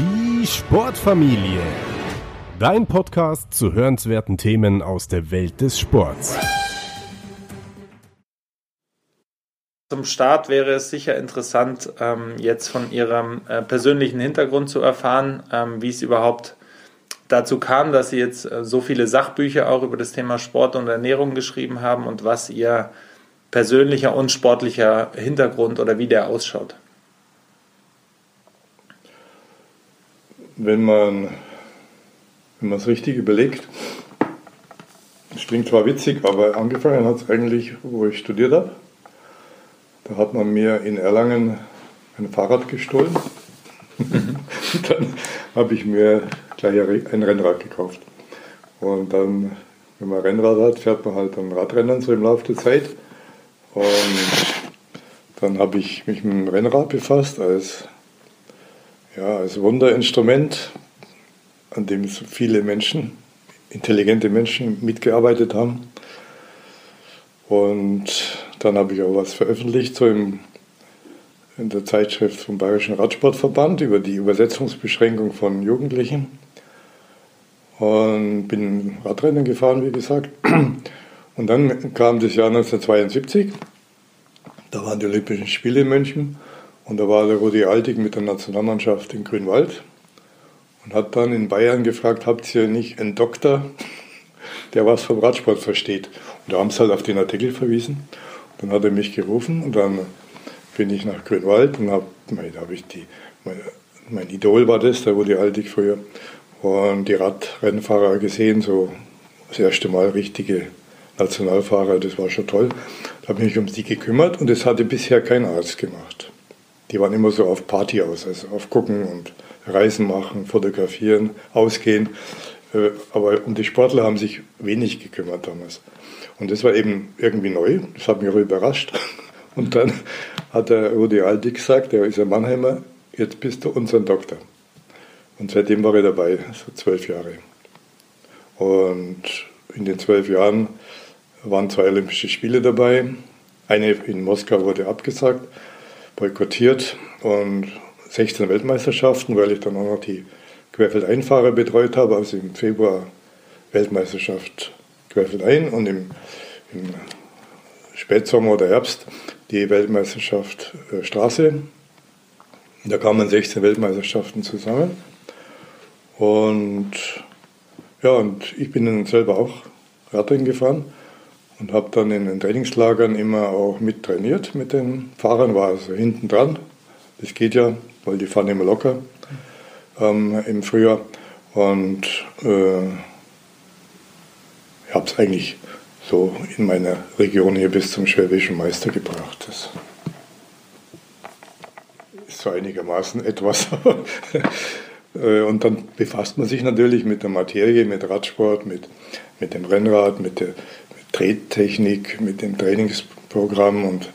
Die Sportfamilie. Dein Podcast zu hörenswerten Themen aus der Welt des Sports. Zum Start wäre es sicher interessant, ähm, jetzt von Ihrem äh, persönlichen Hintergrund zu erfahren, ähm, wie es überhaupt dazu kam, dass Sie jetzt äh, so viele Sachbücher auch über das Thema Sport und Ernährung geschrieben haben und was Ihr persönlicher und sportlicher Hintergrund oder wie der ausschaut. Wenn man wenn man es richtig überlegt, das klingt zwar witzig, aber angefangen hat es eigentlich, wo ich studiert habe. Da hat man mir in Erlangen ein Fahrrad gestohlen. Mhm. dann habe ich mir gleich ein Rennrad gekauft. Und dann, wenn man Rennrad hat, fährt man halt am Radrennen so im Laufe der Zeit. Und dann habe ich mich mit dem Rennrad befasst als, ja, als Wunderinstrument, an dem so viele Menschen, intelligente Menschen mitgearbeitet haben. Und dann habe ich auch was veröffentlicht, so im, in der Zeitschrift vom Bayerischen Radsportverband über die Übersetzungsbeschränkung von Jugendlichen. Und bin Radrennen gefahren, wie gesagt. Und dann kam das Jahr 1972. Da waren die Olympischen Spiele in München. Und da war der Rudi Altig mit der Nationalmannschaft in Grünwald und hat dann in Bayern gefragt, habt ihr nicht einen Doktor, der was vom Radsport versteht? Und da haben sie halt auf den Artikel verwiesen. Dann hat er mich gerufen und dann bin ich nach Grünwald und habe, da habe ich die, mein, mein, Idol war das, da wurde Altig früher, und die Radrennfahrer gesehen, so das erste Mal richtige Nationalfahrer, das war schon toll. Da habe ich mich um sie gekümmert und das hatte bisher kein Arzt gemacht. Die waren immer so auf Party aus, also auf Gucken und Reisen machen, fotografieren, ausgehen. Äh, aber um die Sportler haben sich wenig gekümmert damals. Und das war eben irgendwie neu, das hat mich auch überrascht. Und dann hat der Rudi Aldi gesagt, der ist ein Mannheimer, jetzt bist du unser Doktor. Und seitdem war ich dabei, so zwölf Jahre. Und in den zwölf Jahren waren zwei Olympische Spiele dabei. Eine in Moskau wurde abgesagt, boykottiert und 16 Weltmeisterschaften, weil ich dann auch noch die Querfeldeinfahrer betreut habe, also im Februar Weltmeisterschaft Querfeldein und im, im Spätsommer oder Herbst die Weltmeisterschaft äh, Straße. Da kamen 16 Weltmeisterschaften zusammen. Und ja, und ich bin dann selber auch Radrennen gefahren und habe dann in den Trainingslagern immer auch mit trainiert mit den Fahrern, war also hinten dran. Das geht ja weil die fahren immer locker ähm, im Frühjahr. Und äh, ich habe es eigentlich so in meiner Region hier bis zum Schwäbischen Meister gebracht. Das ist so einigermaßen etwas. Äh, und dann befasst man sich natürlich mit der Materie, mit Radsport, mit, mit dem Rennrad, mit der Trettechnik, mit dem Trainingsprogramm und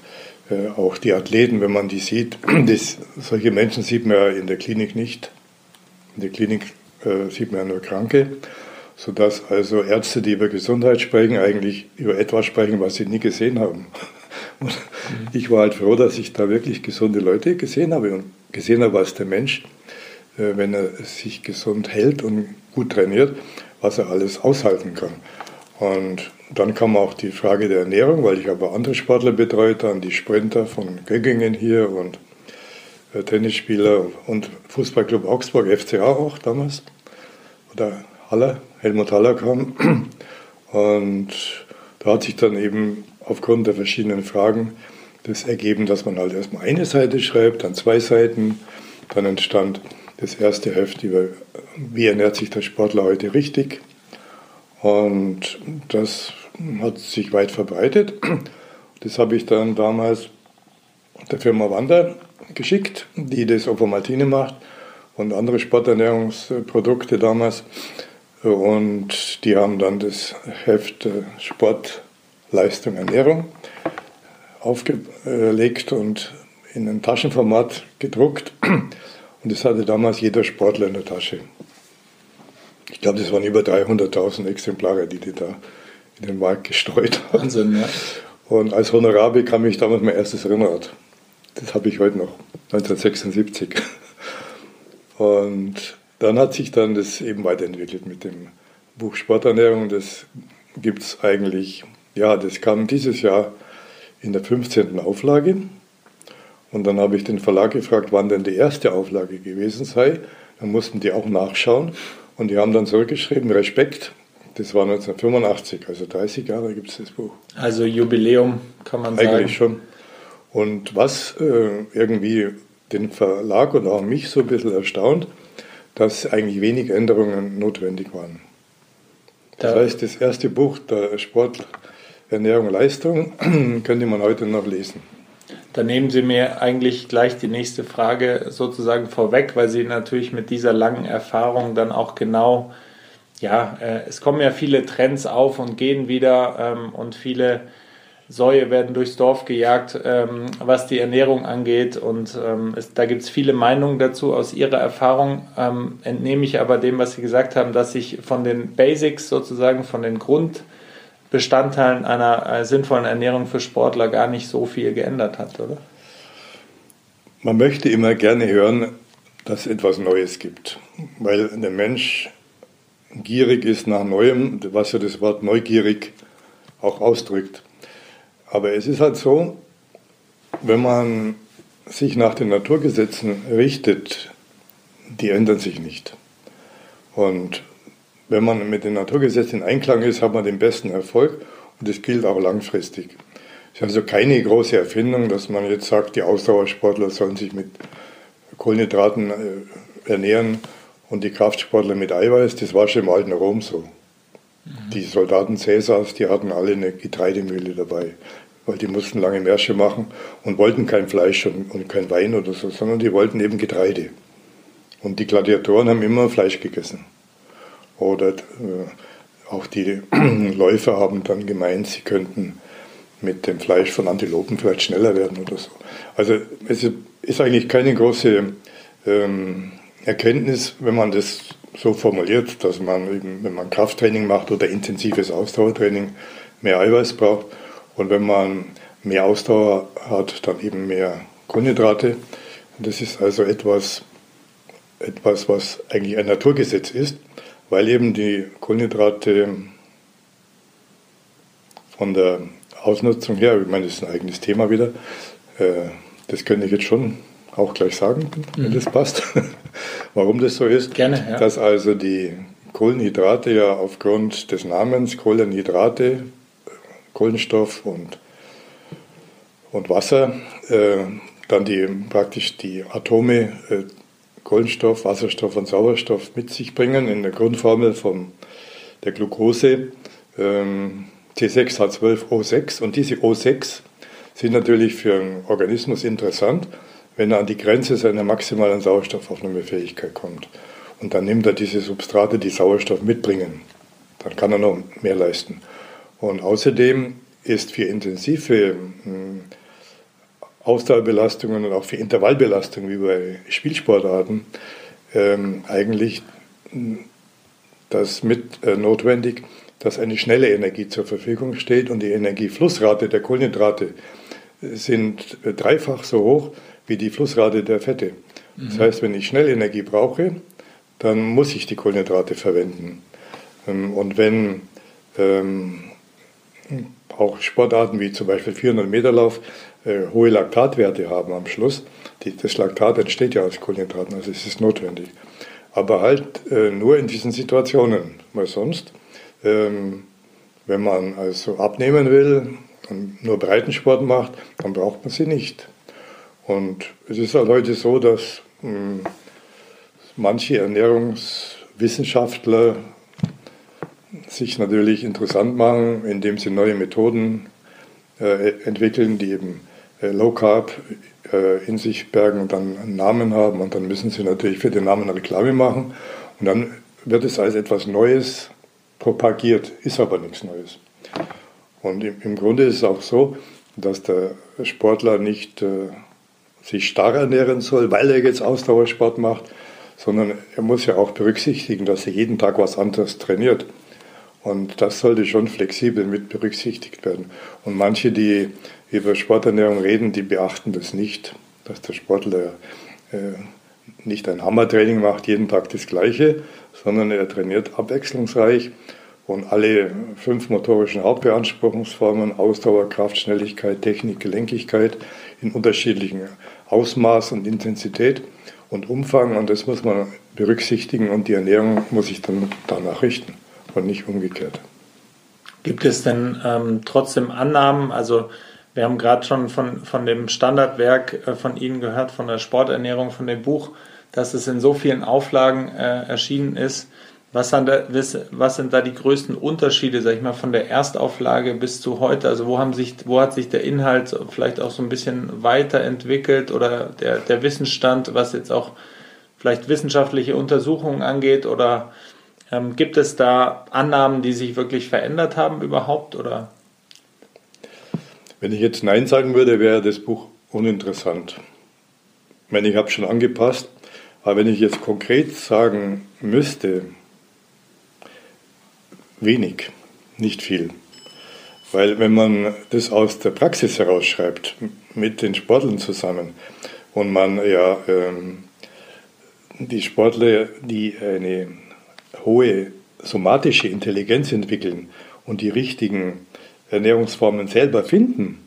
äh, auch die Athleten, wenn man die sieht, das, solche Menschen sieht man ja in der Klinik nicht. In der Klinik äh, sieht man ja nur Kranke, sodass also Ärzte, die über Gesundheit sprechen, eigentlich über etwas sprechen, was sie nie gesehen haben. Und mhm. ich war halt froh, dass ich da wirklich gesunde Leute gesehen habe und gesehen habe, was der Mensch, äh, wenn er sich gesund hält und gut trainiert, was er alles aushalten kann. Und dann kam auch die Frage der Ernährung, weil ich aber andere Sportler betreut, dann die Sprinter von Göggingen hier und äh, Tennisspieler und Fußballclub Augsburg, FCA auch damals. Oder Haller, Helmut Haller kam. Und da hat sich dann eben aufgrund der verschiedenen Fragen das ergeben, dass man halt erstmal eine Seite schreibt, dann zwei Seiten. Dann entstand das erste Heft über, wie ernährt sich der Sportler heute richtig. Und das hat sich weit verbreitet. Das habe ich dann damals der Firma Wander geschickt, die das Ovomaltine macht und andere Sporternährungsprodukte damals. Und die haben dann das Heft äh, Sport, Leistung, Ernährung aufgelegt und in ein Taschenformat gedruckt. Und das hatte damals jeder Sportler in der Tasche. Ich glaube, das waren über 300.000 Exemplare, die die da in den Markt gestreut haben. Wahnsinn, ja. Und als Honorar bekam ich damals mein erstes Rennrad. Das habe ich heute noch, 1976. Und dann hat sich dann das eben weiterentwickelt mit dem Buch Sporternährung. Das gibt es eigentlich, ja, das kam dieses Jahr in der 15. Auflage. Und dann habe ich den Verlag gefragt, wann denn die erste Auflage gewesen sei. Dann mussten die auch nachschauen. Und die haben dann zurückgeschrieben, Respekt, das war 1985, also 30 Jahre gibt es das Buch. Also Jubiläum kann man sagen. Eigentlich schon. Und was äh, irgendwie den Verlag und auch mich so ein bisschen erstaunt, dass eigentlich wenig Änderungen notwendig waren. Das da heißt, das erste Buch der Sport, Ernährung, Leistung könnte man heute noch lesen. Da nehmen Sie mir eigentlich gleich die nächste Frage sozusagen vorweg, weil Sie natürlich mit dieser langen Erfahrung dann auch genau ja, äh, es kommen ja viele Trends auf und gehen wieder ähm, und viele Säue werden durchs Dorf gejagt, ähm, was die Ernährung angeht. Und ähm, es, da gibt es viele Meinungen dazu. Aus Ihrer Erfahrung ähm, entnehme ich aber dem, was Sie gesagt haben, dass sich von den Basics sozusagen, von den Grundbestandteilen einer äh, sinnvollen Ernährung für Sportler gar nicht so viel geändert hat, oder? Man möchte immer gerne hören, dass es etwas Neues gibt, weil der Mensch gierig ist nach Neuem, was ja das Wort neugierig auch ausdrückt. Aber es ist halt so, wenn man sich nach den Naturgesetzen richtet, die ändern sich nicht. Und wenn man mit den Naturgesetzen in Einklang ist, hat man den besten Erfolg und das gilt auch langfristig. Es ist also keine große Erfindung, dass man jetzt sagt, die Ausdauersportler sollen sich mit Kohlenhydraten äh, ernähren und die Kraftsportler mit Eiweiß, das war schon im alten Rom so. Mhm. Die Soldaten Cäsars, die hatten alle eine Getreidemühle dabei, weil die mussten lange Märsche machen und wollten kein Fleisch und, und kein Wein oder so, sondern die wollten eben Getreide. Und die Gladiatoren haben immer Fleisch gegessen. Oder äh, auch die Läufer haben dann gemeint, sie könnten mit dem Fleisch von Antilopen vielleicht schneller werden oder so. Also es ist eigentlich keine große ähm, Erkenntnis, wenn man das so formuliert, dass man eben, wenn man Krafttraining macht oder intensives Ausdauertraining, mehr Eiweiß braucht und wenn man mehr Ausdauer hat, dann eben mehr Kohlenhydrate. Das ist also etwas, etwas, was eigentlich ein Naturgesetz ist, weil eben die Kohlenhydrate von der Ausnutzung her, ich meine, das ist ein eigenes Thema wieder, äh, das könnte ich jetzt schon auch gleich sagen, wenn mhm. das passt, warum das so ist. Gerne, ja. Dass also die Kohlenhydrate ja aufgrund des Namens Kohlenhydrate, Kohlenstoff und, und Wasser, äh, dann die praktisch die Atome äh, Kohlenstoff, Wasserstoff und Sauerstoff mit sich bringen in der Grundformel von der Glucose ähm, C6H12O6 und diese O6 sind natürlich für einen Organismus interessant, wenn er an die Grenze seiner maximalen Sauerstoffaufnahmefähigkeit kommt. Und dann nimmt er diese Substrate, die Sauerstoff mitbringen. Dann kann er noch mehr leisten. Und außerdem ist für intensive hm, Ausdauerbelastungen und auch für Intervallbelastungen wie bei Spielsportarten ähm, eigentlich hm, das mit äh, notwendig, dass eine schnelle Energie zur Verfügung steht und die Energieflussrate der Kohlenhydrate sind äh, dreifach so hoch wie die Flussrate der Fette. Das mhm. heißt, wenn ich schnell Energie brauche, dann muss ich die Kohlenhydrate verwenden. Ähm, und wenn ähm, auch Sportarten wie zum Beispiel 400 Meter Lauf äh, hohe Laktatwerte haben am Schluss, die, das Laktat entsteht ja aus Kohlenhydraten, also es ist notwendig. Aber halt äh, nur in diesen Situationen, weil sonst, ähm, wenn man also abnehmen will und nur Breitensport macht, dann braucht man sie nicht. Und es ist halt heute so, dass mh, hm, manche Ernährungswissenschaftler sich natürlich interessant machen, indem sie neue Methoden äh, entwickeln, die eben Low Carb äh, in sich bergen und dann einen Namen haben. Und dann müssen sie natürlich für den Namen Reklame machen. Und dann wird es als etwas Neues propagiert, ist aber nichts Neues. Und im, im Grunde ist es auch so, dass der Sportler nicht äh, sich starr ernähren soll, weil er jetzt Ausdauersport macht, sondern er muss ja auch berücksichtigen, dass er jeden Tag was anderes trainiert. Und das sollte schon flexibel mit berücksichtigt werden. Und manche, die über Sporternährung reden, die beachten das nicht, dass der Sportler äh, nicht ein Hammertraining macht, jeden Tag das Gleiche, sondern er trainiert abwechslungsreich und alle fünf motorischen Hauptbeanspruchungsformen, Ausdauer, Kraft, Schnelligkeit, Technik, Gelenkigkeit in unterschiedlichen Ausmaß und Intensität und Umfang und das muss man berücksichtigen und die Ernährung muss sich dann danach richten und nicht umgekehrt. Gibt es denn ähm, trotzdem Annahmen, also wir haben gerade schon von, von dem Standardwerk äh, von Ihnen gehört, von der Sporternährung, von dem Buch, dass es in so vielen Auflagen äh, erschienen ist. Was, da, was, sind da die größten Unterschiede, sag ich mal, von der Erstauflage bis zu heute? Also wo, haben sich, wo hat sich der Inhalt vielleicht auch so ein bisschen weiterentwickelt oder der, der Wissensstand, was jetzt auch vielleicht wissenschaftliche Untersuchungen angeht? Oder ähm, gibt es da Annahmen, die sich wirklich verändert haben überhaupt? Oder? Wenn ich jetzt Nein sagen würde, wäre das Buch uninteressant. Ich meine, ich habe schon angepasst, aber wenn ich jetzt konkret sagen müsste, wenig, nicht viel. Weil wenn man das aus der Praxis herausschreibt, mit den Sportlern zusammen, und man ja ähm, die Sportler, die eine hohe somatische Intelligenz entwickeln und die richtigen Ernährungsformen selber finden,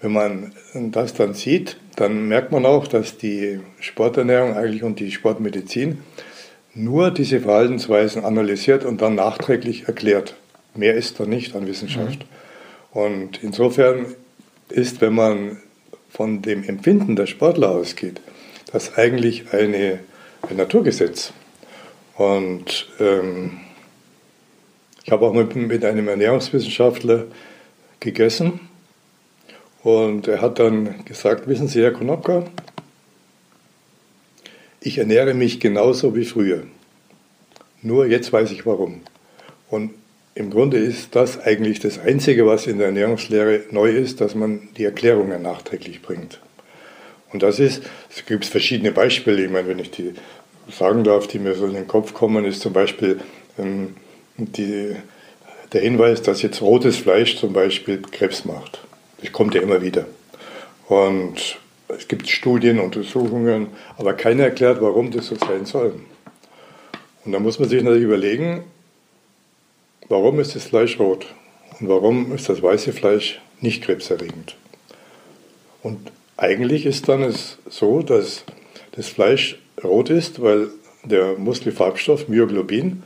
wenn man das dann sieht, dann merkt man auch, dass die Sporternährung eigentlich und die Sportmedizin nur diese Verhaltensweisen analysiert und dann nachträglich erklärt. Mehr ist da nicht an Wissenschaft. Mhm. Und insofern ist, wenn man von dem Empfinden der Sportler ausgeht, das eigentlich eine, ein Naturgesetz. Und ähm, ich habe auch mit, mit einem Ernährungswissenschaftler gegessen und er hat dann gesagt, wissen Sie, Herr Konopka, ich ernähre mich genauso wie früher. Nur jetzt weiß ich warum. Und im Grunde ist das eigentlich das Einzige, was in der Ernährungslehre neu ist, dass man die Erklärungen nachträglich bringt. Und das ist, es gibt verschiedene Beispiele, ich meine, wenn ich die sagen darf, die mir so in den Kopf kommen, ist zum Beispiel ähm, die, der Hinweis, dass jetzt rotes Fleisch zum Beispiel Krebs macht. Das kommt ja immer wieder. Und es gibt Studien, Untersuchungen, aber keiner erklärt, warum das so sein soll. Und da muss man sich natürlich überlegen, warum ist das Fleisch rot und warum ist das weiße Fleisch nicht krebserregend. Und eigentlich ist dann es so, dass das Fleisch rot ist, weil der Muskelfarbstoff Myoglobin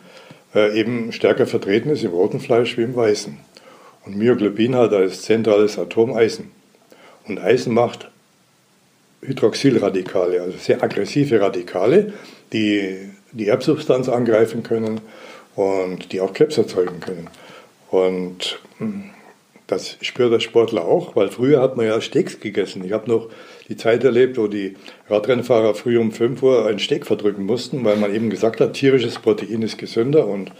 äh, eben stärker vertreten ist im roten Fleisch wie im weißen. Und Myoglobin hat als zentrales Atom Eisen. Und Eisen macht Hydroxylradikale, also sehr aggressive Radikale, die die Erbsubstanz angreifen können und die auch Krebs erzeugen können. Und hm, das spürt der Sportler auch, weil früher hat man ja Steaks gegessen. Ich habe noch die Zeit erlebt, wo die Radrennfahrer früh um 5 Uhr einen Steak verdrücken mussten, weil man eben gesagt hat, tierisches Protein ist gesünder und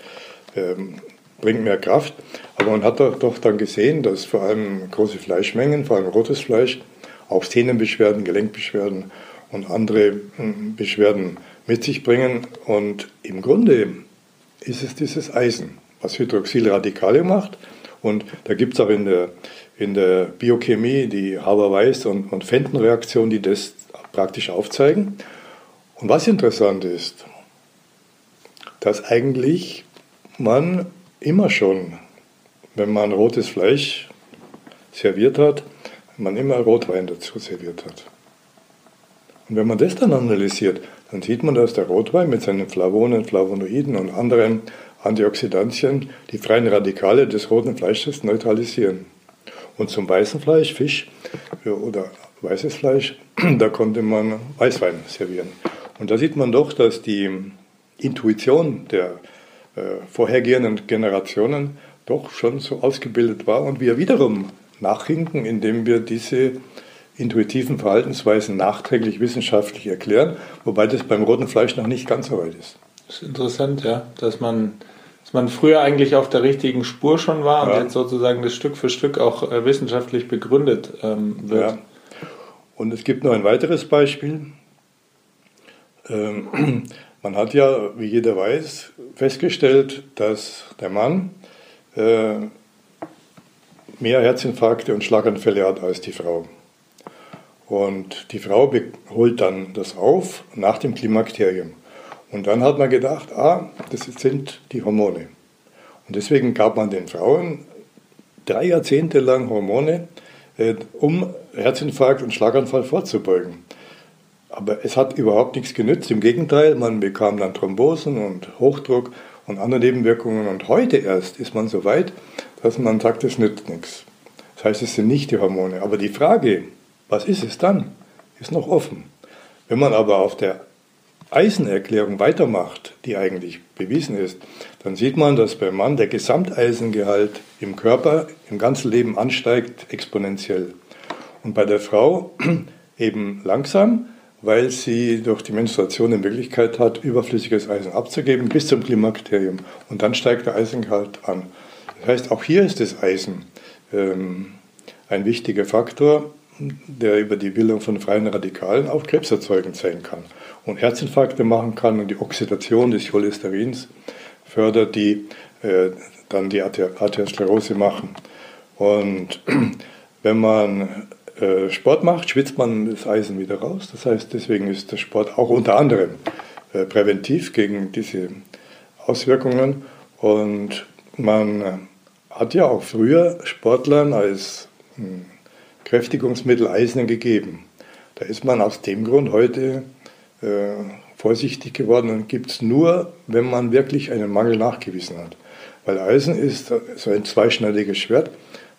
ähm, bringt mehr Kraft. Aber man hat doch dann gesehen, dass vor allem große Fleischmengen, vor allem rotes Fleisch, auch Sehnenbeschwerden, Gelenkbeschwerden und andere hm, Beschwerden mit sich bringen. Und im Grunde ist es dieses Eisen, was Hydroxylradikale macht. Und da gibt es auch in der, in der Biochemie die Haber-Weiss- und, und Fenton-Reaktion, die das praktisch aufzeigen. Und was interessant ist, dass eigentlich man immer schon, wenn man rotes Fleisch serviert hat, man immer Rotwein dazu serviert hat. Und wenn man das dann analysiert, dann sieht man, dass der Rotwein mit seinen Flavonen, Flavonoiden und anderen Antioxidantien die freien Radikale des roten Fleisches neutralisieren. Und zum weißen Fleisch, Fisch oder weißes Fleisch, da konnte man Weißwein servieren. Und da sieht man doch, dass die Intuition der äh, vorhergehenden Generationen doch schon so ausgebildet war und wir wiederum nachhinken, indem wir diese intuitiven Verhaltensweisen nachträglich wissenschaftlich erklären, wobei das beim roten Fleisch noch nicht ganz so weit ist. Das ist interessant, ja, dass man, dass man früher eigentlich auf der richtigen Spur schon war ja. und jetzt sozusagen das Stück für Stück auch äh, wissenschaftlich begründet ähm, wird. Ja. Und es gibt noch ein weiteres Beispiel. Ähm, man hat ja, wie jeder weiß, festgestellt, dass der Mann äh, mehr Herzinfarkte und Schlaganfälle hat als die Frau. Und die Frau holt dann das auf nach dem Klimakterium. Und dann hat man gedacht, ah, das sind die Hormone. Und deswegen gab man den Frauen drei Jahrzehnte lang Hormone, äh, um Herzinfarkt und Schlaganfall vorzubeugen. Aber es hat überhaupt nichts genützt. Im Gegenteil, man bekam dann Thrombosen und Hochdruck und andere Nebenwirkungen. Und heute erst ist man so weit, dass man sagt, es nützt nichts. Das heißt, es sind nicht die Hormone. Aber die Frage, was ist es dann, ist noch offen. Wenn man aber auf der Eisenerklärung weitermacht, die eigentlich bewiesen ist, dann sieht man, dass beim Mann der Gesamteisengehalt im Körper im ganzen Leben ansteigt exponentiell. Und bei der Frau eben langsam, weil sie durch die Menstruation die Möglichkeit hat, überflüssiges Eisen abzugeben bis zum Klimakterium. Und dann steigt der Eisengehalt an. Das heißt, auch hier ist das Eisen ähm, ein wichtiger Faktor, der über die Bildung von freien Radikalen auch krebserzeugend sein kann und Herzinfarkte machen kann und die Oxidation des Cholesterins fördert, die äh, dann die Arteriosklerose machen. Und wenn man äh, Sport macht, schwitzt man das Eisen wieder raus. Das heißt, deswegen ist der Sport auch unter anderem äh, präventiv gegen diese Auswirkungen. Und man hat ja auch früher Sportlern als hm, Kräftigungsmittel Eisen gegeben. Da ist man aus dem Grund heute äh, vorsichtig geworden und gibt es nur, wenn man wirklich einen Mangel nachgewiesen hat. Weil Eisen ist so ein zweischneidiges Schwert,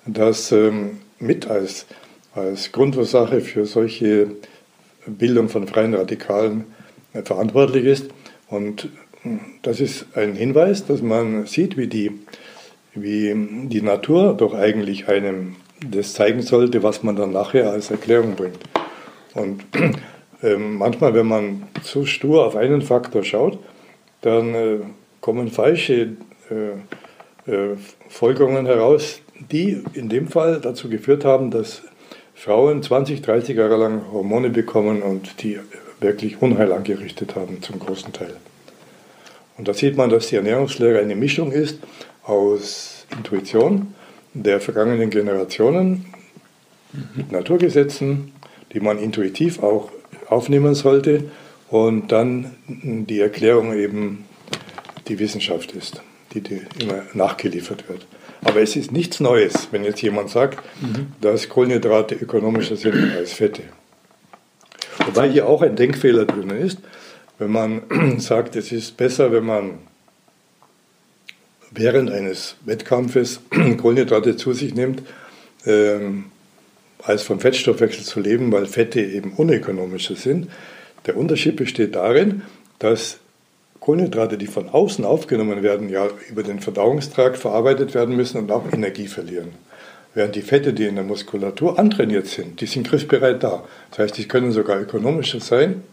das ähm, mit als als Grundursache für solche Bildung von freien Radikalen äh, verantwortlich ist. Und hm, das ist ein Hinweis, dass man sieht, wie die, wie die Natur doch eigentlich einem das zeigen sollte, was man dann nachher als Erklärung bringt. Und äh, manchmal, wenn man zu stur auf einen Faktor schaut, dann äh, kommen falsche äh, äh Folgerungen heraus, die in dem Fall dazu geführt haben, dass Frauen 20, 30 Jahre lang Hormone bekommen und die wirklich Unheil angerichtet haben zum großen Teil. Und da sieht man, dass die Ernährungslehre eine Mischung ist aus Intuition der vergangenen Generationen mit Naturgesetzen, die man intuitiv auch aufnehmen sollte und dann die Erklärung eben die Wissenschaft ist, die, die immer nachgeliefert wird. Aber es ist nichts Neues, wenn jetzt jemand sagt, mhm. dass Kohlenhydrate ökonomischer sind als Fette. Wobei hier auch ein Denkfehler drin ist, wenn man sagt, es ist besser, wenn man während eines Wettkampfes Kohlenhydrate zu sich nimmt, ähm, als vom Fettstoffwechsel zu leben, weil Fette eben unökonomischer sind. Der Unterschied besteht darin, dass Kohlenhydrate, die von außen aufgenommen werden, ja über den Verdauungstrakt verarbeitet werden müssen und auch Energie verlieren. Während die Fette, die in der Muskulatur antrainiert sind, die sind griffbereit da. Das heißt, die können sogar ökonomischer sein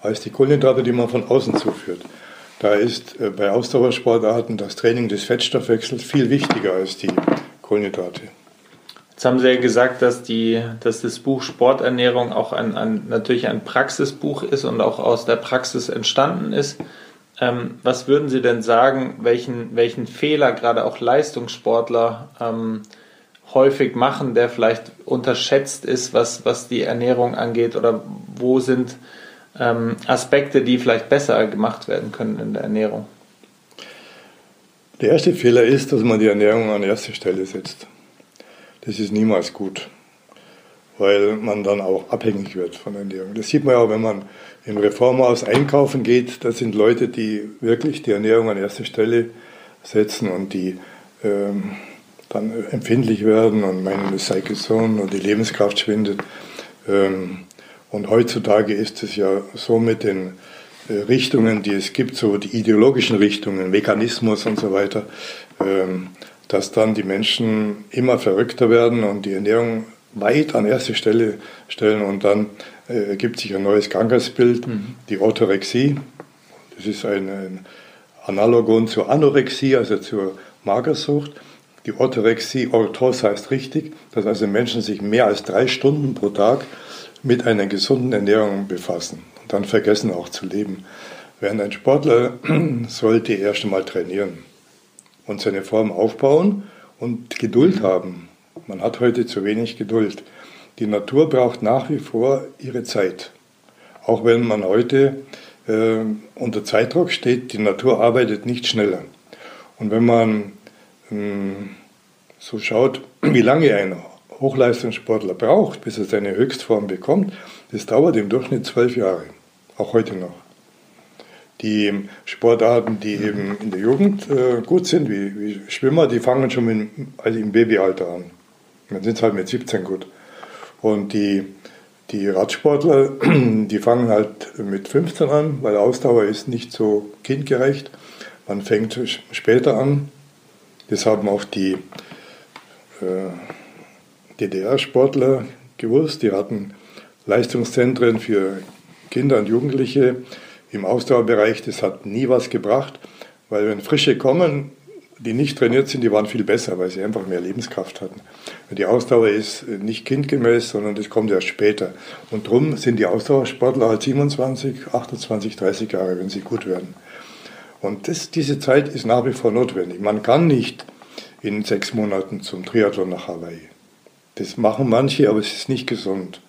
als die Kohlenhydrate, die man von außen zuführt. Da ist äh, bei Ausdauersportarten das Training des Fettstoffwechsels viel wichtiger als die Kohlenhydrate. Jetzt haben Sie ja gesagt, dass, die, dass das Buch Sporternährung auch ein, ein, natürlich ein Praxisbuch ist und auch aus der Praxis entstanden ist. Ähm, was würden Sie denn sagen, welchen, welchen Fehler gerade auch Leistungssportler ähm, häufig machen, der vielleicht unterschätzt ist, was, was die Ernährung angeht? Oder wo sind ähm, Aspekte, die vielleicht besser gemacht werden können in der Ernährung? Der erste Fehler ist, dass man die Ernährung an erste Stelle setzt. Das ist niemals gut, weil man dann auch abhängig wird von Ernährung. Das sieht man ja auch, wenn man im Reformhaus einkaufen geht, das sind Leute, die wirklich die Ernährung an erste Stelle setzen und die ähm, dann empfindlich werden und meinen, es sei gesund und die Lebenskraft schwindet. Ähm, und heutzutage ist es ja so mit den äh, Richtungen, die es gibt, so die ideologischen Richtungen, Veganismus und so weiter, ähm, dass dann die Menschen immer verrückter werden und die Ernährung weit an erste Stelle stellen und dann äh, ergibt sich ein neues Krankheitsbild, mhm. die Orthorexie. Das ist ein, ein Analogon zur Anorexie, also zur Magersucht. Die Orthorexie, Orthos heißt richtig, dass also Menschen sich mehr als drei Stunden pro Tag mit einer gesunden Ernährung befassen und dann vergessen auch zu leben. Während ein Sportler sollte erst einmal trainieren und seine Form aufbauen und Geduld haben. Man hat heute zu wenig Geduld. die Natur braucht nach wie vor ihre Zeit. Auch wenn man heute äh, unter Zeitdruck steht, die Natur arbeitet nicht schneller. Und wenn man ähm, so schaut, wie lange ein Hochleistungssportler braucht, bis er seine Höchstform bekommt, das dauert im Durchschnitt zwölf Jahre, auch heute noch. Die Sportarten, die eben in der Jugend äh, gut sind, wie, wie, Schwimmer, die fangen schon mit, also im Babyalter an. Dann sind es halt mit 17 gut. Und die, die Radsportler, die fangen halt mit 15 an, weil Ausdauer ist nicht so kindgerecht. Man fängt später an. Das haben auch die äh, DDR-Sportler gewusst. Die hatten Leistungszentren für Kinder und Jugendliche im Ausdauerbereich. Das hat nie was gebracht, weil wenn Frische kommen, die nicht trainiert sind, die waren viel besser, weil sie einfach mehr Lebenskraft hatten. Die Ausdauer ist nicht kindgemäß, sondern das kommt erst später. Und darum sind die Ausdauersportler halt 27, 28, 30 Jahre, wenn sie gut werden. Und das, diese Zeit ist nach wie vor notwendig. Man kann nicht in sechs Monaten zum Triathlon nach Hawaii. Das machen manche, aber es ist nicht gesund.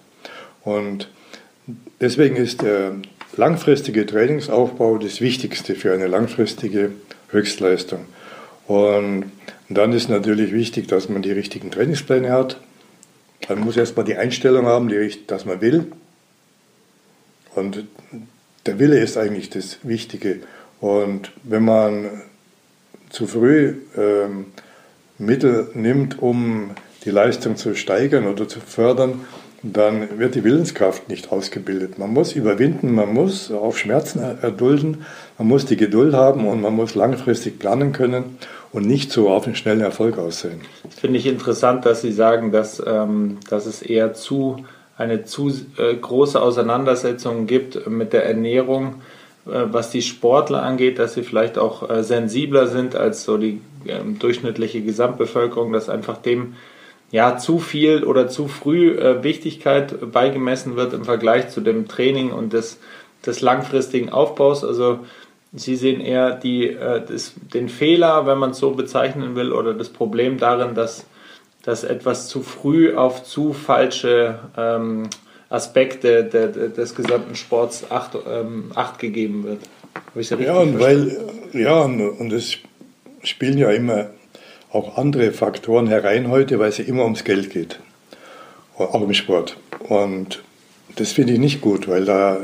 Und deswegen ist der langfristige Trainingsaufbau das Wichtigste für eine langfristige Höchstleistung. Und dann ist natürlich wichtig, dass man die richtigen Trainingspläne hat. Man muss erstmal die Einstellung haben, die, dass man will. Und der Wille ist eigentlich das Wichtige. Und wenn man zu früh ähm, Mittel nimmt, um die Leistung zu steigern oder zu fördern, dann wird die Willenskraft nicht ausgebildet. Man muss überwinden, man muss auf Schmerzen erdulden, man muss die Geduld haben und man muss langfristig planen können und nicht so auf einen schnellen Erfolg aussehen. Das finde ich interessant, dass Sie sagen, dass, ähm, dass es eher zu eine zu äh, große Auseinandersetzung gibt mit der Ernährung, äh, was die Sportler angeht, dass sie vielleicht auch äh, sensibler sind als so die ähm, durchschnittliche Gesamtbevölkerung, dass einfach dem ja zu viel oder zu früh äh, Wichtigkeit beigemessen wird im Vergleich zu dem Training und des, des langfristigen Aufbaus. Also Sie sehen eher die, äh, das, den Fehler, wenn man es so bezeichnen will, oder das Problem darin, dass, dass etwas zu früh auf zu falsche ähm, Aspekte de, de, des gesamten Sports acht, ähm, acht gegeben wird. ja, und weil, ja, und es spielen ja immer auch andere Faktoren herein heute, weil es ja immer ums Geld geht. Auch im Sport. Und das finde ich nicht gut, weil da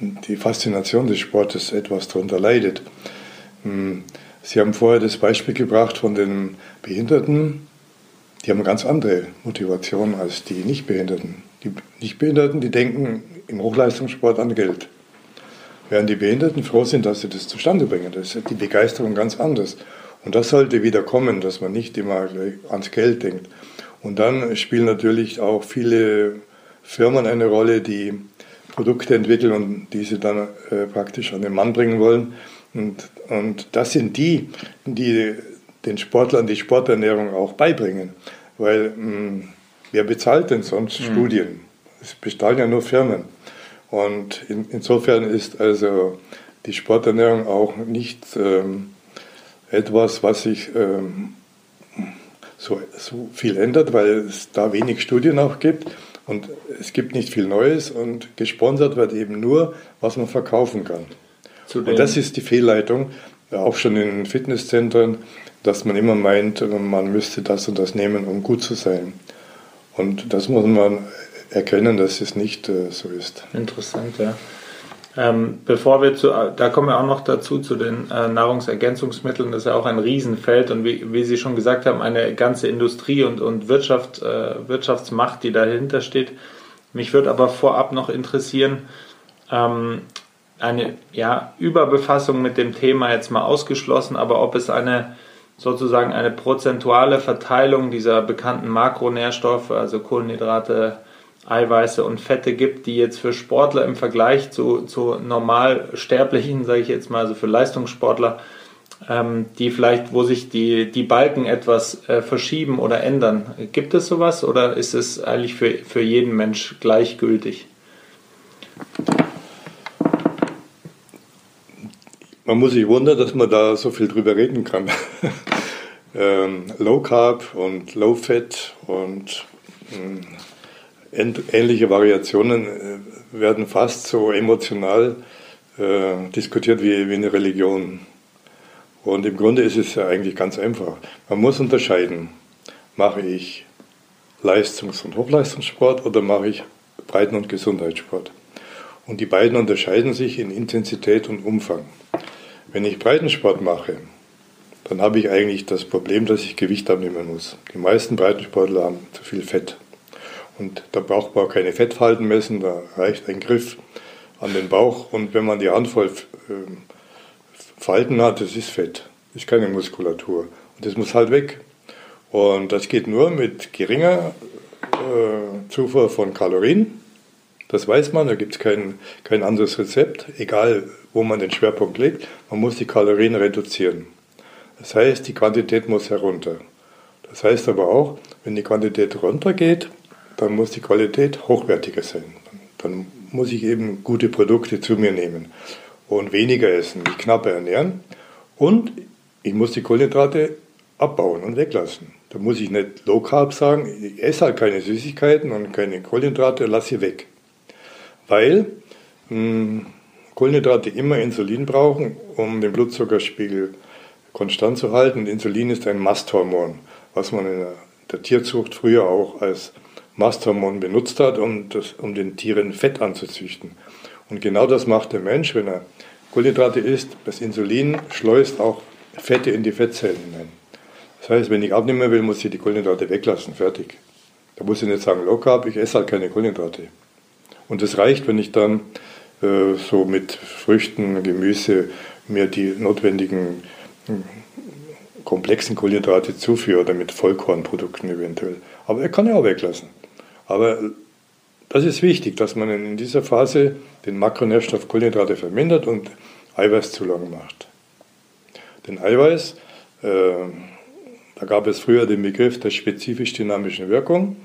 die Faszination des Sportes etwas darunter leidet. Hm, Sie haben vorher das Beispiel gebracht von den Behinderten. Die haben eine ganz andere Motivation als die Nichtbehinderten. Die Nichtbehinderten, die denken im Hochleistungssport an Geld. Während die Behinderten froh sind, dass sie das zustande bringen. Das ist die Begeisterung ganz anders. Und das sollte wieder kommen, dass man nicht immer ans Geld denkt. Und dann spielen natürlich auch viele Firmen eine Rolle, die Produkte entwickeln und diese dann äh, praktisch an den Mann bringen wollen. Und, und das sind die, die den Sportlern die Sporternährung auch beibringen. Weil mh, hm, wer bezahlt denn sonst mhm. Studien? Es bezahlen ja nur Firmen. Und in, insofern ist also die Sporternährung auch nicht ähm, etwas, was sich ähm, so, so viel ändert, weil es da wenig Studien auch gibt und es gibt nicht viel Neues und gesponsert wird eben nur, was man verkaufen kann. Und das ist die Fehlleitung, auch schon in Fitnesszentren, dass man immer meint, man müsste das und das nehmen, um gut zu sein. Und das muss man erkennen, dass es nicht äh, so ist. Interessant, ja. Ähm, bevor wir zu, da kommen wir auch noch dazu, zu den äh, Nahrungsergänzungsmitteln, das ist ja auch ein Riesenfeld und wie, wie Sie schon gesagt haben, eine ganze Industrie und, und Wirtschaft, äh, Wirtschaftsmacht, die dahinter steht. Mich würde aber vorab noch interessieren, ähm, eine ja, Überbefassung mit dem Thema jetzt mal ausgeschlossen, aber ob es eine sozusagen eine prozentuale Verteilung dieser bekannten Makronährstoffe, also Kohlenhydrate, Eiweiße und Fette gibt, die jetzt für Sportler im Vergleich zu, zu Normalsterblichen, sage ich jetzt mal, also für Leistungssportler, ähm, die vielleicht, wo sich die, die Balken etwas äh, verschieben oder ändern. Gibt es sowas oder ist es eigentlich für, für jeden Mensch gleichgültig? Man muss sich wundern, dass man da so viel drüber reden kann. ähm, Low Carb und Low Fat und mh, hm, ähnliche Variationen äh, werden fast so emotional äh, diskutiert wie, wie eine Religion. Und im Grunde ist es ja eigentlich ganz einfach. Man muss unterscheiden, mache ich Leistungs- und Hochleistungssport oder mache ich Breiten- und Gesundheitssport. Und die beiden unterscheiden sich in Intensität und Umfang. Wenn ich Breitensport mache, dann habe ich eigentlich das Problem, dass ich Gewicht abnehmen muss. Die meisten Breitensportler haben zu viel Fett. Und da braucht man keine Fettfalten messen, da reicht ein Griff an den Bauch. Und wenn man die Handvoll ähm, Falten hat, das ist Fett, das ist keine Muskulatur. Und das muss halt weg. Und das geht nur mit geringer äh, Zufuhr von Kalorien. Das weiß man, da gibt es kein, kein anderes Rezept, egal wo man den Schwerpunkt legt. Man muss die Kalorien reduzieren. Das heißt, die Quantität muss herunter. Das heißt aber auch, wenn die Quantität runtergeht, dann muss die Qualität hochwertiger sein. Dann muss ich eben gute Produkte zu mir nehmen und weniger essen, mich knapper ernähren. Und ich muss die Kohlenhydrate abbauen und weglassen. Da muss ich nicht Low Carb sagen, ich esse halt keine Süßigkeiten und keine Kohlenhydrate, lasse sie weg. Weil mh, hm, Kohlenhydrate immer Insulin brauchen, um den Blutzuckerspiegel konstant zu halten. Insulin ist ein Masthormon, was man in der Tierzucht früher auch als Masthormon benutzt hat, um, das, um den Tieren Fett anzuzüchten. Und genau das macht der Mensch, wenn er Kohlenhydrate isst. Das Insulin schleust auch Fette in die Fettzellen hinein. Das heißt, wenn ich abnehmen will, muss ich die Kohlenhydrate weglassen, fertig. Da muss ich nicht sagen, Low Carb, ich esse halt keine Kohlenhydrate. Und das reicht, wenn ich dann äh, so mit Früchten, Gemüse mir die notwendigen komplexen Kohlenhydrate zuführe oder mit Vollkornprodukten eventuell. Aber er kann ja auch weglassen. Aber das ist wichtig, dass man in dieser Phase den Makronährstoff Kohlenhydrate vermindert und Eiweißzulang macht. Denn Eiweiß, äh, da gab es früher den Begriff der spezifisch dynamischen Wirkung,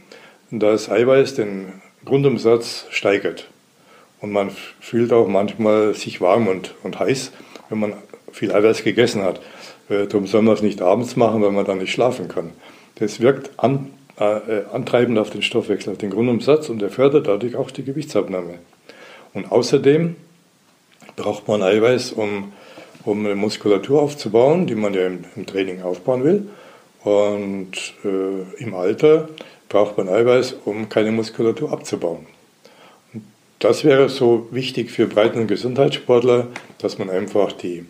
und das Eiweiß den Grundumsatz steigert. Und man fühlt auch manchmal sich warm und, und heiß, wenn man viel Eiweiß gegessen hat. Äh, darum soll man es nicht abends machen, weil man dann nicht schlafen kann. Das wirkt an, äh, antreibend auf den Stoffwechsel, auf den Grundumsatz und er fördert dadurch auch die Gewichtsabnahme. Und außerdem braucht man Eiweiß, um, um eine Muskulatur aufzubauen, die man ja im, im Training aufbauen will. Und äh, im Alter braucht man Eiweiß, um keine Muskulatur abzubauen. Und das wäre so wichtig für Breiten- und Gesundheitssportler, dass man einfach die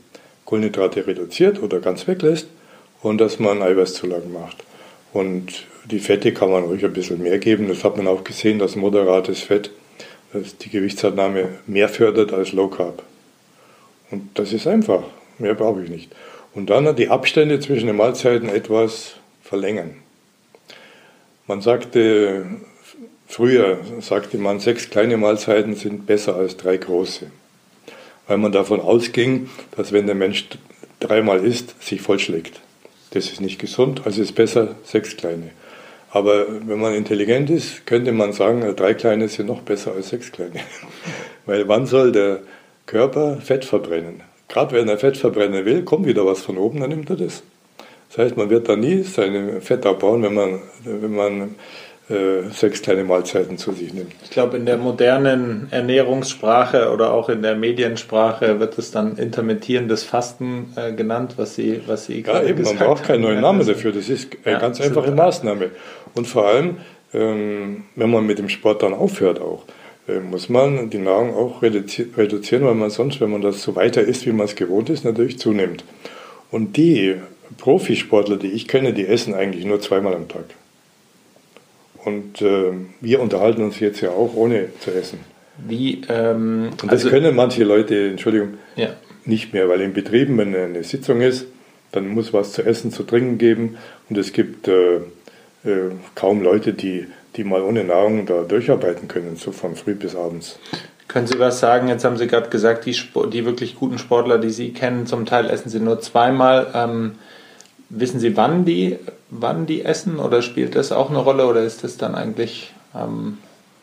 Kohlenhydrate reduziert oder ganz weglässt und dass man Eiweißzulagen macht. Und die Fette kann man ruhig ein bisschen mehr geben. Das hat man auch gesehen, dass moderates Fett das die Gewichtsabnahme mehr fördert als Low Carb. Und das ist einfach. Mehr brauche ich nicht. Und dann die Abstände zwischen den Mahlzeiten etwas verlängern. Man sagte, früher sagte man, sechs kleine Mahlzeiten sind besser als drei große. Weil man davon ausging, dass wenn der Mensch dreimal isst, sich vollschlägt. Das ist nicht gesund, also ist besser sechs kleine. Aber wenn man intelligent ist, könnte man sagen, drei kleine sind noch besser als sechs kleine. Weil wann soll der Körper Fett verbrennen? Gerade wenn er Fett verbrennen will, kommt wieder was von oben, dann nimmt er das. Das heißt, man wird da nie seine Fett abbauen, wenn man, wenn man äh, sechs kleine Mahlzeiten zu sich nimmt. Ich glaube, in der modernen Ernährungssprache oder auch in der Mediensprache wird es dann intermittierendes Fasten äh, genannt, was Sie, was Sie gerade ja, eben, gesagt haben. Man braucht keinen neuen Namen dafür, das ist eine ja, ganz einfache. Maßnahme. Und vor allem, ähm, wenn man mit dem Sport dann aufhört auch, äh, muss man die Nahrung auch reduzieren, weil man sonst, wenn man das so weiter isst, wie man es gewohnt ist, natürlich zunimmt. Und die Profisportler, die ich kenne, die essen eigentlich nur zweimal am Tag. Und äh, wir unterhalten uns jetzt ja auch ohne zu essen. Wie, ähm, und das also, können manche Leute, Entschuldigung, ja. nicht mehr, weil in Betrieben, wenn eine Sitzung ist, dann muss was zu essen, zu trinken geben. Und es gibt äh, äh, kaum Leute, die, die mal ohne Nahrung da durcharbeiten können, so von früh bis abends. Können Sie was sagen? Jetzt haben Sie gerade gesagt, die, die wirklich guten Sportler, die Sie kennen, zum Teil essen sie nur zweimal. Ähm, wissen Sie, wann die, wann die essen oder spielt das auch eine Rolle oder ist das dann eigentlich ähm,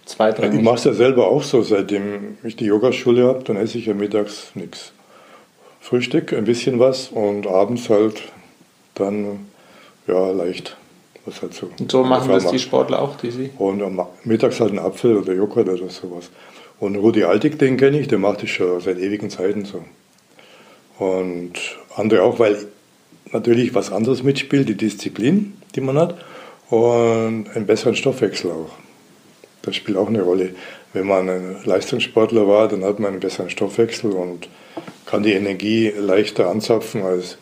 zweitrangig? Ich mache es ja selber auch so, seitdem ich die Yogaschule habe, dann esse ich ja mittags nichts. Frühstück, ein bisschen was und abends halt dann ja leicht Was halt so, und so machen das die Sportler auch, die Sie? Und mittags halt ein Apfel oder Joghurt oder sowas. Und Rudi Altig, den kenne ich, der macht das schon seit ewigen Zeiten so. Und andere auch, weil natürlich was anderes mitspielt, die Disziplin, die man hat, und einen besseren Stoffwechsel auch. Das spielt auch eine Rolle. Wenn man ein Leistungssportler war, dann hat man einen besseren Stoffwechsel und kann die Energie leichter anzapfen als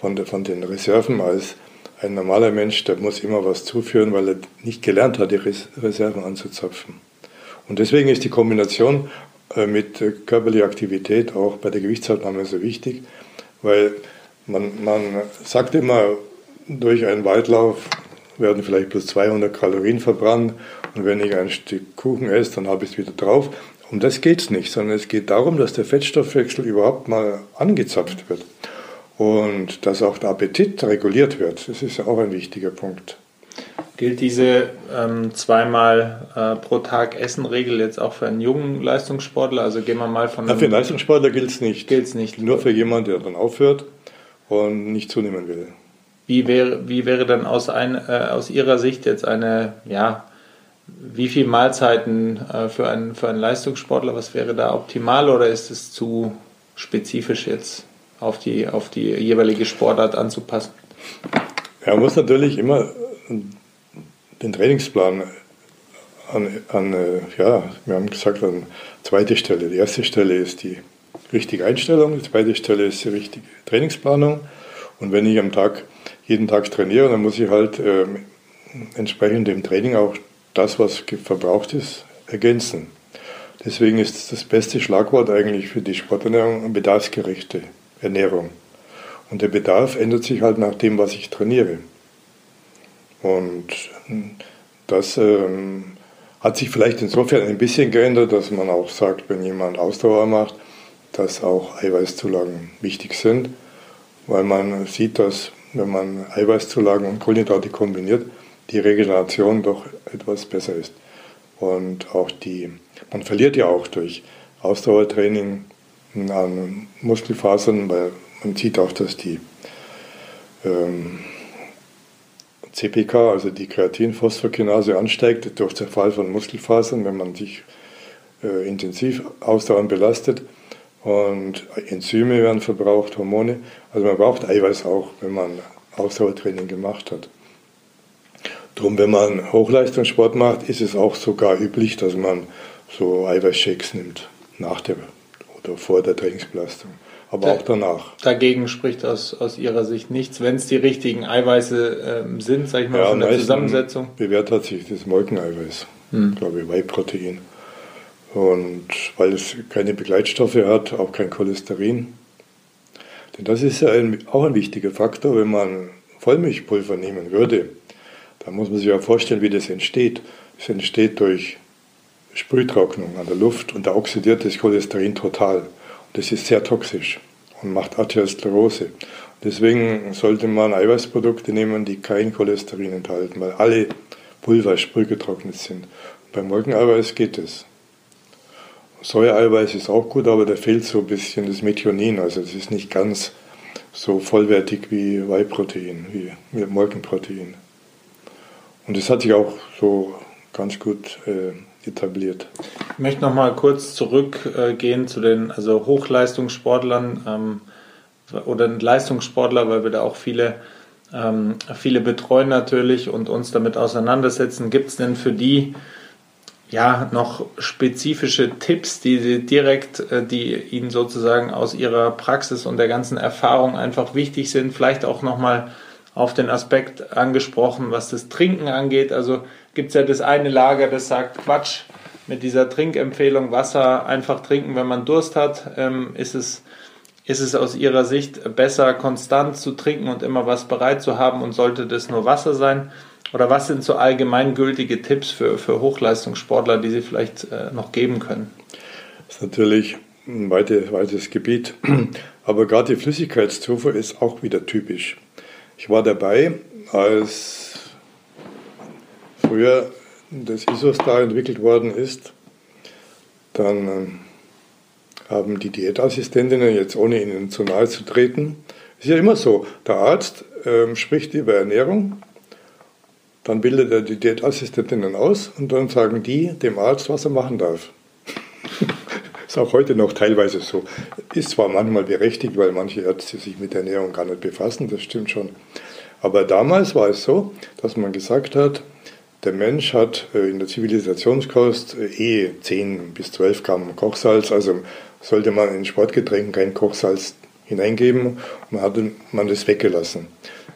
von, von den Reserven als ein normaler Mensch, der muss immer was zuführen, weil er nicht gelernt hat, die Reserven anzuzapfen. Und deswegen ist die Kombination äh, mit äh, körperlicher Aktivität auch bei der Gewichtsabnahme so wichtig, weil man, man sagt immer, durch einen Weitlauf werden vielleicht plus 200 Kalorien verbrannt und wenn ich ein Stück Kuchen esse, dann habe ich es wieder drauf. Um das geht es nicht, sondern es geht darum, dass der Fettstoffwechsel überhaupt mal angezapft wird und dass auch der Appetit reguliert wird. Das ist ja auch ein wichtiger Punkt. Gilt diese ähm, zweimal äh, pro Tag Essen-Regel jetzt auch für einen jungen Leistungssportler? Also gehen wir mal von. Ja, für einen Leistungssportler gilt es nicht. Gilt es nicht. Nur für jemanden, der dann aufhört und nicht zunehmen will. Wie wäre, wie wäre dann aus, ein, äh, aus Ihrer Sicht jetzt eine, ja, wie viele Mahlzeiten äh, für, einen, für einen Leistungssportler, was wäre da optimal oder ist es zu spezifisch jetzt auf die, auf die jeweilige Sportart anzupassen? Man muss natürlich immer den Trainingsplan an, an ja, wir haben gesagt, an zweite Stelle. Die erste Stelle ist die richtige Einstellung, die zweite Stelle ist die richtige Trainingsplanung. Und wenn ich am Tag, jeden Tag trainiere, dann muss ich halt äh, entsprechend dem Training auch das, was verbraucht ist, ergänzen. Deswegen ist das beste Schlagwort eigentlich für die Sporternährung bedarfsgerechte Ernährung. Und der Bedarf ändert sich halt nach dem, was ich trainiere. Und das ähm, hat sich vielleicht insofern ein bisschen geändert, dass man auch sagt, wenn jemand Ausdauer macht, dass auch Eiweißzulagen wichtig sind, weil man sieht, dass wenn man Eiweißzulagen und Kohlenhydrate kombiniert, die Regeneration doch etwas besser ist. Und auch die, man verliert ja auch durch Ausdauertraining an Muskelfasern, weil man sieht auch, dass die ähm, CPK, also die Kreatinphosphorkinase, ansteigt durch Zerfall von Muskelfasern, wenn man sich äh, intensiv ausdauernd belastet. Und Enzyme werden verbraucht, Hormone. Also man braucht Eiweiß auch, wenn man Ausdauertraining gemacht hat. Drum, wenn man Hochleistungssport macht, ist es auch sogar üblich, dass man so Eiweißshakes nimmt nach der oder vor der Trainingsbelastung aber da, auch danach. Dagegen spricht aus, aus Ihrer Sicht nichts, wenn es die richtigen Eiweiße ähm, sind, sag ich mal, ja, von der Zusammensetzung. Bewährt hat sich das Molkeneiweiß, hm. glaube ich, Whey-Protein. Und weil es keine Begleitstoffe hat, auch kein Cholesterin. Denn das ist ja ein, auch ein wichtiger Faktor, wenn man Vollmilchpulver nehmen würde. Da muss man sich ja vorstellen, wie das entsteht. Es entsteht durch Sprühtrocknung an der Luft und da oxidiert das Cholesterin total. Das ist sehr toxisch und macht Arteriosklerose. Deswegen sollte man Eiweißprodukte nehmen, die kein Cholesterin enthalten, weil alle Pulver sprühgetrocknet sind. Beim Molkeneiweiß geht es. Säureeiweiß ist auch gut, aber da fehlt so ein bisschen das Methionin. Also es ist nicht ganz so vollwertig wie Whey-Protein, wie Molkenprotein. Und das hat sich auch so ganz gut äh, etabliert. Ich möchte noch mal kurz zurückgehen zu den also Hochleistungssportlern ähm, oder Leistungssportler, weil wir da auch viele, ähm, viele betreuen natürlich und uns damit auseinandersetzen. Gibt es denn für die ja noch spezifische Tipps, die Sie direkt, äh, die Ihnen sozusagen aus Ihrer Praxis und der ganzen Erfahrung einfach wichtig sind? Vielleicht auch noch mal auf den Aspekt angesprochen, was das Trinken angeht. Also gibt es ja das eine Lager, das sagt, Quatsch, mit dieser Trinkempfehlung Wasser einfach trinken, wenn man Durst hat, ähm, ist, es, ist es aus Ihrer Sicht besser, konstant zu trinken und immer was bereit zu haben und sollte das nur Wasser sein? Oder was sind so allgemeingültige Tipps für, für Hochleistungssportler, die Sie vielleicht äh, noch geben können? Das ist natürlich ein weites, weites Gebiet, aber gerade die Flüssigkeitszufuhr ist auch wieder typisch. Ich war dabei, als früher das Isostar entwickelt worden ist, dann ähm, haben die Diätassistentinnen, jetzt ohne ihnen zu nahe zu treten, ist ja immer so, der Arzt ähm, spricht über Ernährung dann bildet er die Diätassistentinnen aus und dann sagen die dem Arzt, was er machen darf. ist auch heute noch teilweise so. Ist zwar manchmal berechtigt, weil manche Ärzte sich mit Ernährung gar nicht befassen, das stimmt schon. Aber damals war es so, dass man gesagt hat, der Mensch hat äh, in der Zivilisationskost äh, eh 10 bis 12 Gramm Kochsalz, also sollte man in Sportgetränken kein Kochsalz hineingeben, man hat man das weggelassen.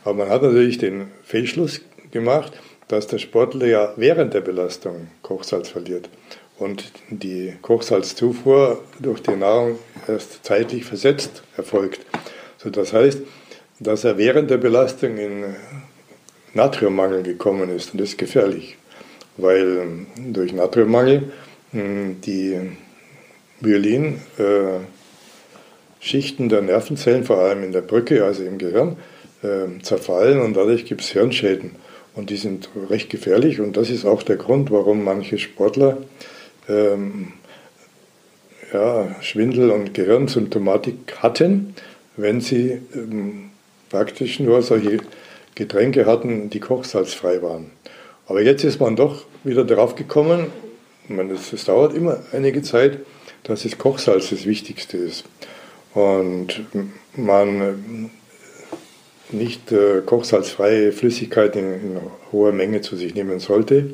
Aber man hat natürlich den Fehlschluss gemacht, dass der Sportler ja während der Belastung Kochsalz verliert und die Kochsalzzufuhr durch die Nahrung erst zeitlich versetzt erfolgt. So, das heißt, dass er während der Belastung in Natriummangel gekommen ist und das ist gefährlich, weil ähm, durch Natriummangel hm, die Myelin-Schichten äh, der Nervenzellen, vor allem in der Brücke, also im Gehirn, äh, zerfallen und dadurch gibt es Hirnschäden. Und die sind recht gefährlich und das ist auch der Grund, warum manche Sportler ähm, ja, Schwindel und Gehirnsymptomatik hatten, wenn sie ähm, praktisch nur solche Getränke hatten, die kochsalzfrei waren. Aber jetzt ist man doch wieder darauf gekommen, es dauert immer einige Zeit, dass das Kochsalz das Wichtigste ist. Und man nicht äh, kochsalzfreie Flüssigkeit in, in, hoher Menge zu sich nehmen sollte,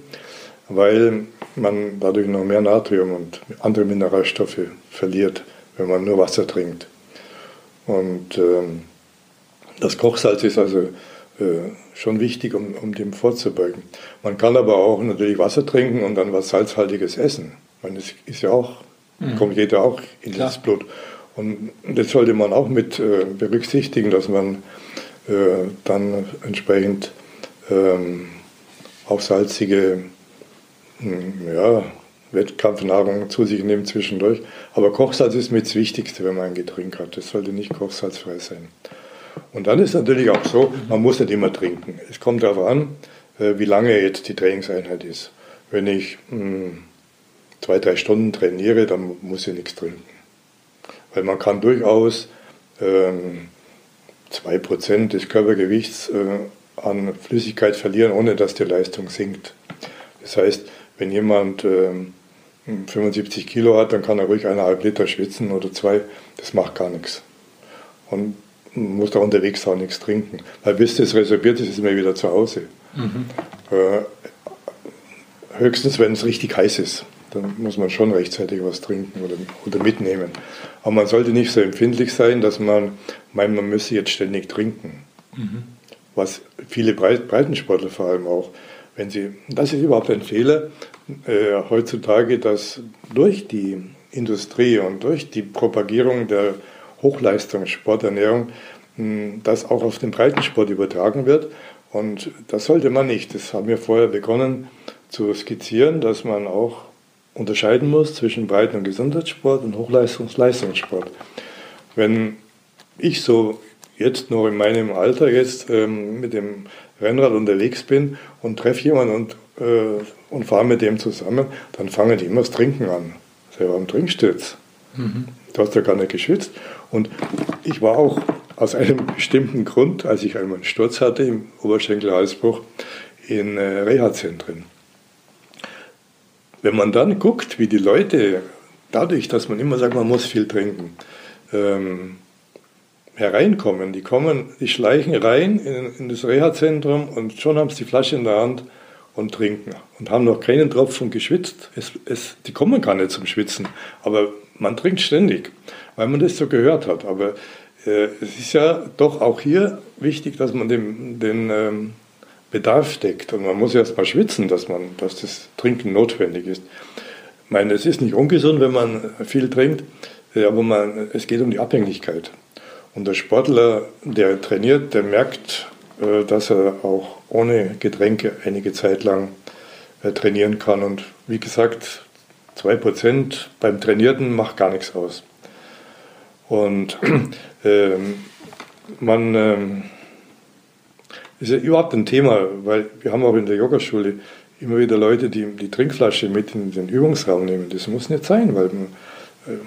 weil man dadurch noch mehr Natrium und andere Mineralstoffe verliert, wenn man nur Wasser trinkt. Und ähm, das Kochsalz ist also schon wichtig, um, um dem vorzubeugen. Man kann aber auch natürlich Wasser trinken und dann was Salzhaltiges essen. Ich meine, das ist ja auch, mhm. kommt jeder auch in Klar. das Blut. Und das sollte man auch mit äh, berücksichtigen, dass man äh, dann entsprechend ähm, auch salzige hm, ja, Wettkampfnahrung zu sich nimmt zwischendurch. Aber Kochsalz ist mit das Wichtigste, wenn man ein Getränk hat. Das sollte nicht kochsalzfrei sein. Und dann ist natürlich auch so, man muss nicht immer trinken. Es kommt darauf an, äh, wie lange jetzt die Trainingseinheit ist. Wenn ich mh, hm, zwei, drei Stunden trainiere, dann muss ich nichts trinken. Weil man kann durchaus ähm, zwei Prozent des Körpergewichts äh, an Flüssigkeit verlieren, ohne dass die Leistung sinkt. Das heißt, wenn jemand ähm, 75 Kilo hat, dann kann er ruhig eineinhalb Liter schwitzen oder zwei. Das macht gar nichts. Und muss da unterwegs auch nichts trinken. Weil bis das resorbiert ist, ist man wieder zu Hause. Mhm. Äh, höchstens, wenn es richtig heiß ist. Dann muss man schon rechtzeitig was trinken oder, oder mitnehmen. Aber man sollte nicht so empfindlich sein, dass man meint, man müsse jetzt ständig trinken. Mhm. Was viele Breitensportler vor allem auch. Wenn sie, das ist überhaupt ein Fehler äh, heutzutage, dass durch die Industrie und durch die Propagierung der Hochleistungssporternährung hm, das auch auf den Breitensport übertragen wird. Und das sollte man nicht. Das haben wir vorher begonnen zu skizzieren, dass man auch unterscheiden muss zwischen Breiten- und Gesundheitssport und Hochleistungsleistungssport. Wenn ich so jetzt noch in meinem Alter jetzt ähm, mit dem Rennrad unterwegs bin und treffe jemanden und, äh, und fahre mit dem zusammen, dann fangen die immer das Trinken an. Sag, warum trinkst du jetzt? Mhm. Du hast ja gar nicht geschwitzt. Und ich war auch aus einem bestimmten Grund, als ich einmal einen Sturz hatte im Oberschenkelhalsbruch, in äh, Reha-Zentren. Wenn man dann guckt, wie die Leute, dadurch, dass man immer sagt, man muss viel trinken, ähm, hereinkommen, die kommen, die schleichen rein in, in das Reha-Zentrum und schon haben sie die Flasche in der Hand und trinken und haben noch keinen Tropfen geschwitzt. Es, es, die kommen gar nicht zum Schwitzen, aber man trinkt ständig, weil man das so gehört hat. Aber äh, es ist ja doch auch hier wichtig, dass man dem, den ähm, Bedarf deckt. Und man muss erst mal schwitzen, dass, man, dass das Trinken notwendig ist. Ich meine, es ist nicht ungesund, wenn man viel trinkt, äh, aber man, es geht um die Abhängigkeit. Und der Sportler, der trainiert, der merkt, äh, dass er auch ohne Getränke einige Zeit lang äh, trainieren kann. Und wie gesagt, 2% beim Trainierten macht gar nichts aus. Und ähm, man ähm, ist ja überhaupt ein Thema, weil wir haben auch in der Yogaschule immer wieder Leute, die die Trinkflasche mit in den Übungsraum nehmen. Das muss nicht sein, weil man, äh,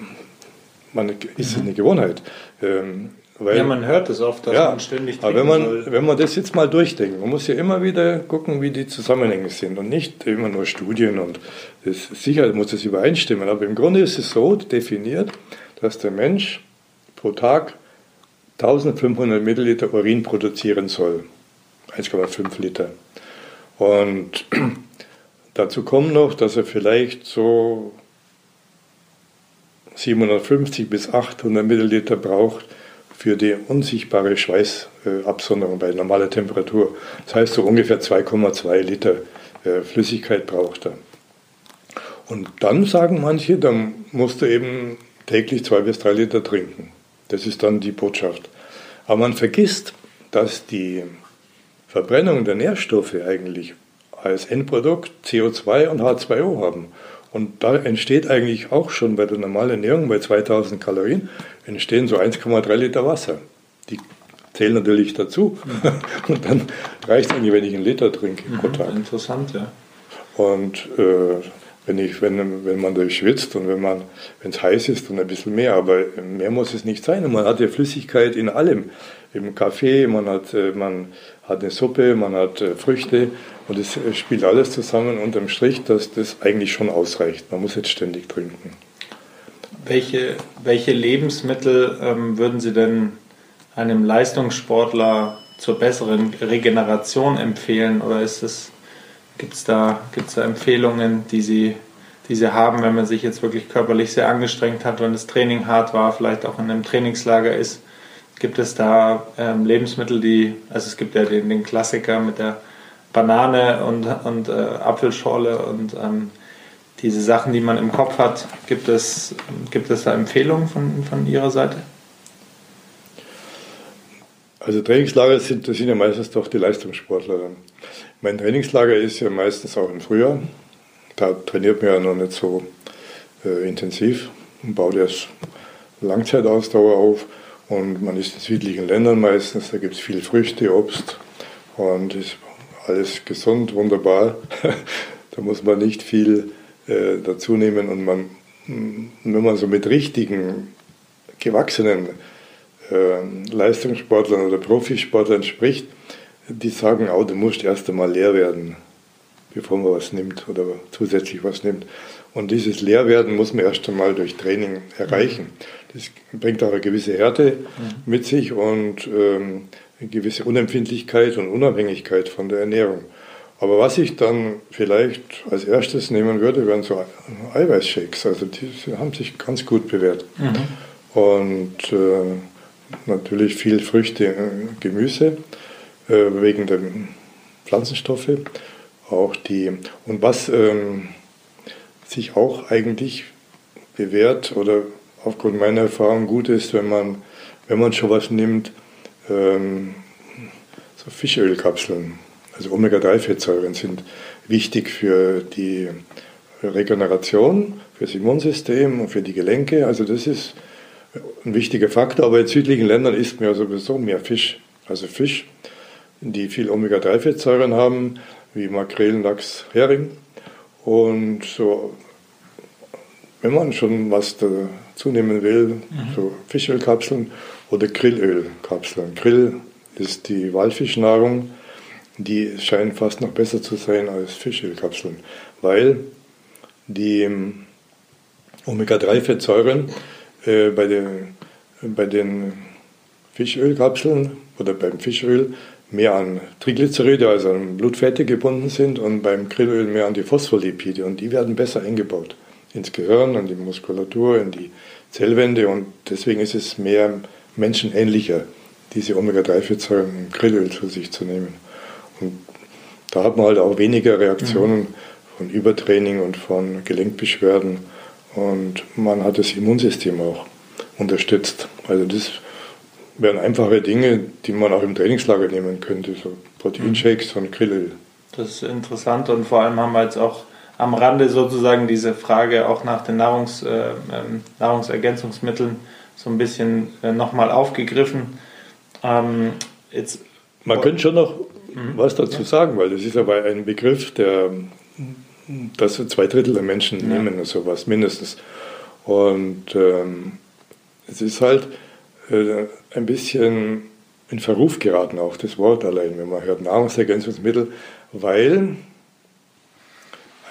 man ist eine Gewohnheit. Ähm, weil, ja, man hört es oft, dass ja, man ständig aber wenn man, soll. wenn man das jetzt mal durchdenkt, man muss ja immer wieder gucken, wie die Zusammenhänge sind und nicht immer nur Studien und das, sicher muss das übereinstimmen, aber im Grunde ist es so definiert, dass der Mensch pro Tag 1500 Milliliter Urin produzieren soll. 1,5 Liter. Und dazu kommt noch, dass er vielleicht so 750 bis 800 Milliliter braucht für die unsichtbare Schweißabsonderung bei normaler Temperatur. Das heißt, so ungefähr 2,2 Liter äh, Flüssigkeit braucht er. Und dann sagen manche, dann musst du eben täglich zwei bis drei Liter trinken. Das ist dann die Botschaft. Aber man vergisst, dass die Verbrennung der Nährstoffe eigentlich als Endprodukt CO2 und H2O haben. Und da entsteht eigentlich auch schon bei der normalen Ernährung bei 2000 Kalorien entstehen so 1,3 Liter Wasser. Die zählen natürlich dazu. Und dann reicht es eigentlich, wenn ich einen Liter trinke pro mhm, Tag. Interessant, ja. Und äh, wenn, ich, wenn, wenn man durchschwitzt und wenn es heiß ist, dann ein bisschen mehr, aber mehr muss es nicht sein. Und man hat ja Flüssigkeit in allem. Im Kaffee, man hat, äh, man hat eine Suppe, man hat äh, Früchte und es spielt alles zusammen unterm Strich, dass das eigentlich schon ausreicht. Man muss jetzt ständig trinken. Welche, welche Lebensmittel ähm, würden Sie denn einem Leistungssportler zur besseren Regeneration empfehlen? Oder ist es, gibt es da, gibt's da Empfehlungen, die Sie, die Sie haben, wenn man sich jetzt wirklich körperlich sehr angestrengt hat, wenn das Training hart war, vielleicht auch in einem Trainingslager ist? Gibt es da ähm, Lebensmittel, die, also es gibt ja den, den Klassiker mit der Banane und, und äh, Apfelschorle und ähm, diese Sachen, die man im Kopf hat, gibt es, gibt es da Empfehlungen von, von Ihrer Seite? Also Trainingslager sind, das sind ja meistens doch die Leistungssportler. Mein Trainingslager ist ja meistens auch im Frühjahr. Da trainiert man ja noch nicht so äh, intensiv und baut erst Langzeitausdauer auf. Und man ist in südlichen Ländern meistens, da gibt es viel Früchte, Obst und ist alles gesund, wunderbar. da muss man nicht viel äh, dazu nehmen und man, wenn man so mit richtigen, gewachsenen äh, Leistungssportlern oder Profisportlern spricht, die sagen auch, du musst erst einmal leer werden, bevor man was nimmt oder zusätzlich was nimmt. Und dieses Leerwerden muss man erst einmal durch Training erreichen. Das bringt auch eine gewisse Härte mit sich und ähm, eine gewisse Unempfindlichkeit und Unabhängigkeit von der Ernährung. Aber was ich dann vielleicht als erstes nehmen würde, wären so Eiweißshakes. Also die haben sich ganz gut bewährt. Mhm. Und äh, natürlich viel Früchte, äh, Gemüse äh, wegen der Pflanzenstoffe. Auch die und was ähm, sich auch eigentlich bewährt oder aufgrund meiner Erfahrung gut ist, wenn man wenn man schon was nimmt, ähm, so Fischölkapseln also Omega-3-Fettsäuren sind wichtig für die Regeneration, für das Immunsystem und für die Gelenke. Also das ist ein wichtiger Faktor. Aber in südlichen Ländern isst man ja sowieso mehr Fisch. Also Fisch, die viel Omega-3-Fettsäuren haben, wie Makrelen, Lachs, Hering. Und so, wenn man schon was dazu nehmen will, mhm. so Fischölkapseln oder Grillölkapseln. Grill ist die Walfischnahrung die scheinen fast noch besser zu sein als Fischölkapseln, weil die ähm, Omega-3-Fettsäuren äh, bei, den, bei den Fischölkapseln oder beim Fischöl mehr an Triglyceride, also an Blutfette gebunden sind und beim Grillöl mehr an die Phospholipide und die werden besser eingebaut ins Gehirn, in die Muskulatur, in die Zellwände und deswegen ist es mehr menschenähnlicher, diese Omega-3-Fettsäuren im Grillöl zu sich zu nehmen. Und da hat man halt auch weniger Reaktionen mhm. von Übertraining und von Gelenkbeschwerden. Und man hat das Immunsystem auch unterstützt. Also das wären einfache Dinge, die man auch im Trainingslager nehmen könnte, so Proteinshakes und Grillöl. Das ist interessant und vor allem haben wir jetzt auch am Rande sozusagen diese Frage auch nach den Nahrungs, äh, ähm, Nahrungsergänzungsmitteln so ein bisschen äh, nochmal aufgegriffen. Ähm, jetzt, man könnte schon noch Mhm. Was dazu sagen, weil das ist aber ein Begriff, der dass zwei Drittel der Menschen ja. nehmen sowas mindestens. Und ähm, es ist halt äh, ein bisschen in Verruf geraten, auch das Wort allein, wenn man hört Nahrungsergänzungsmittel, weil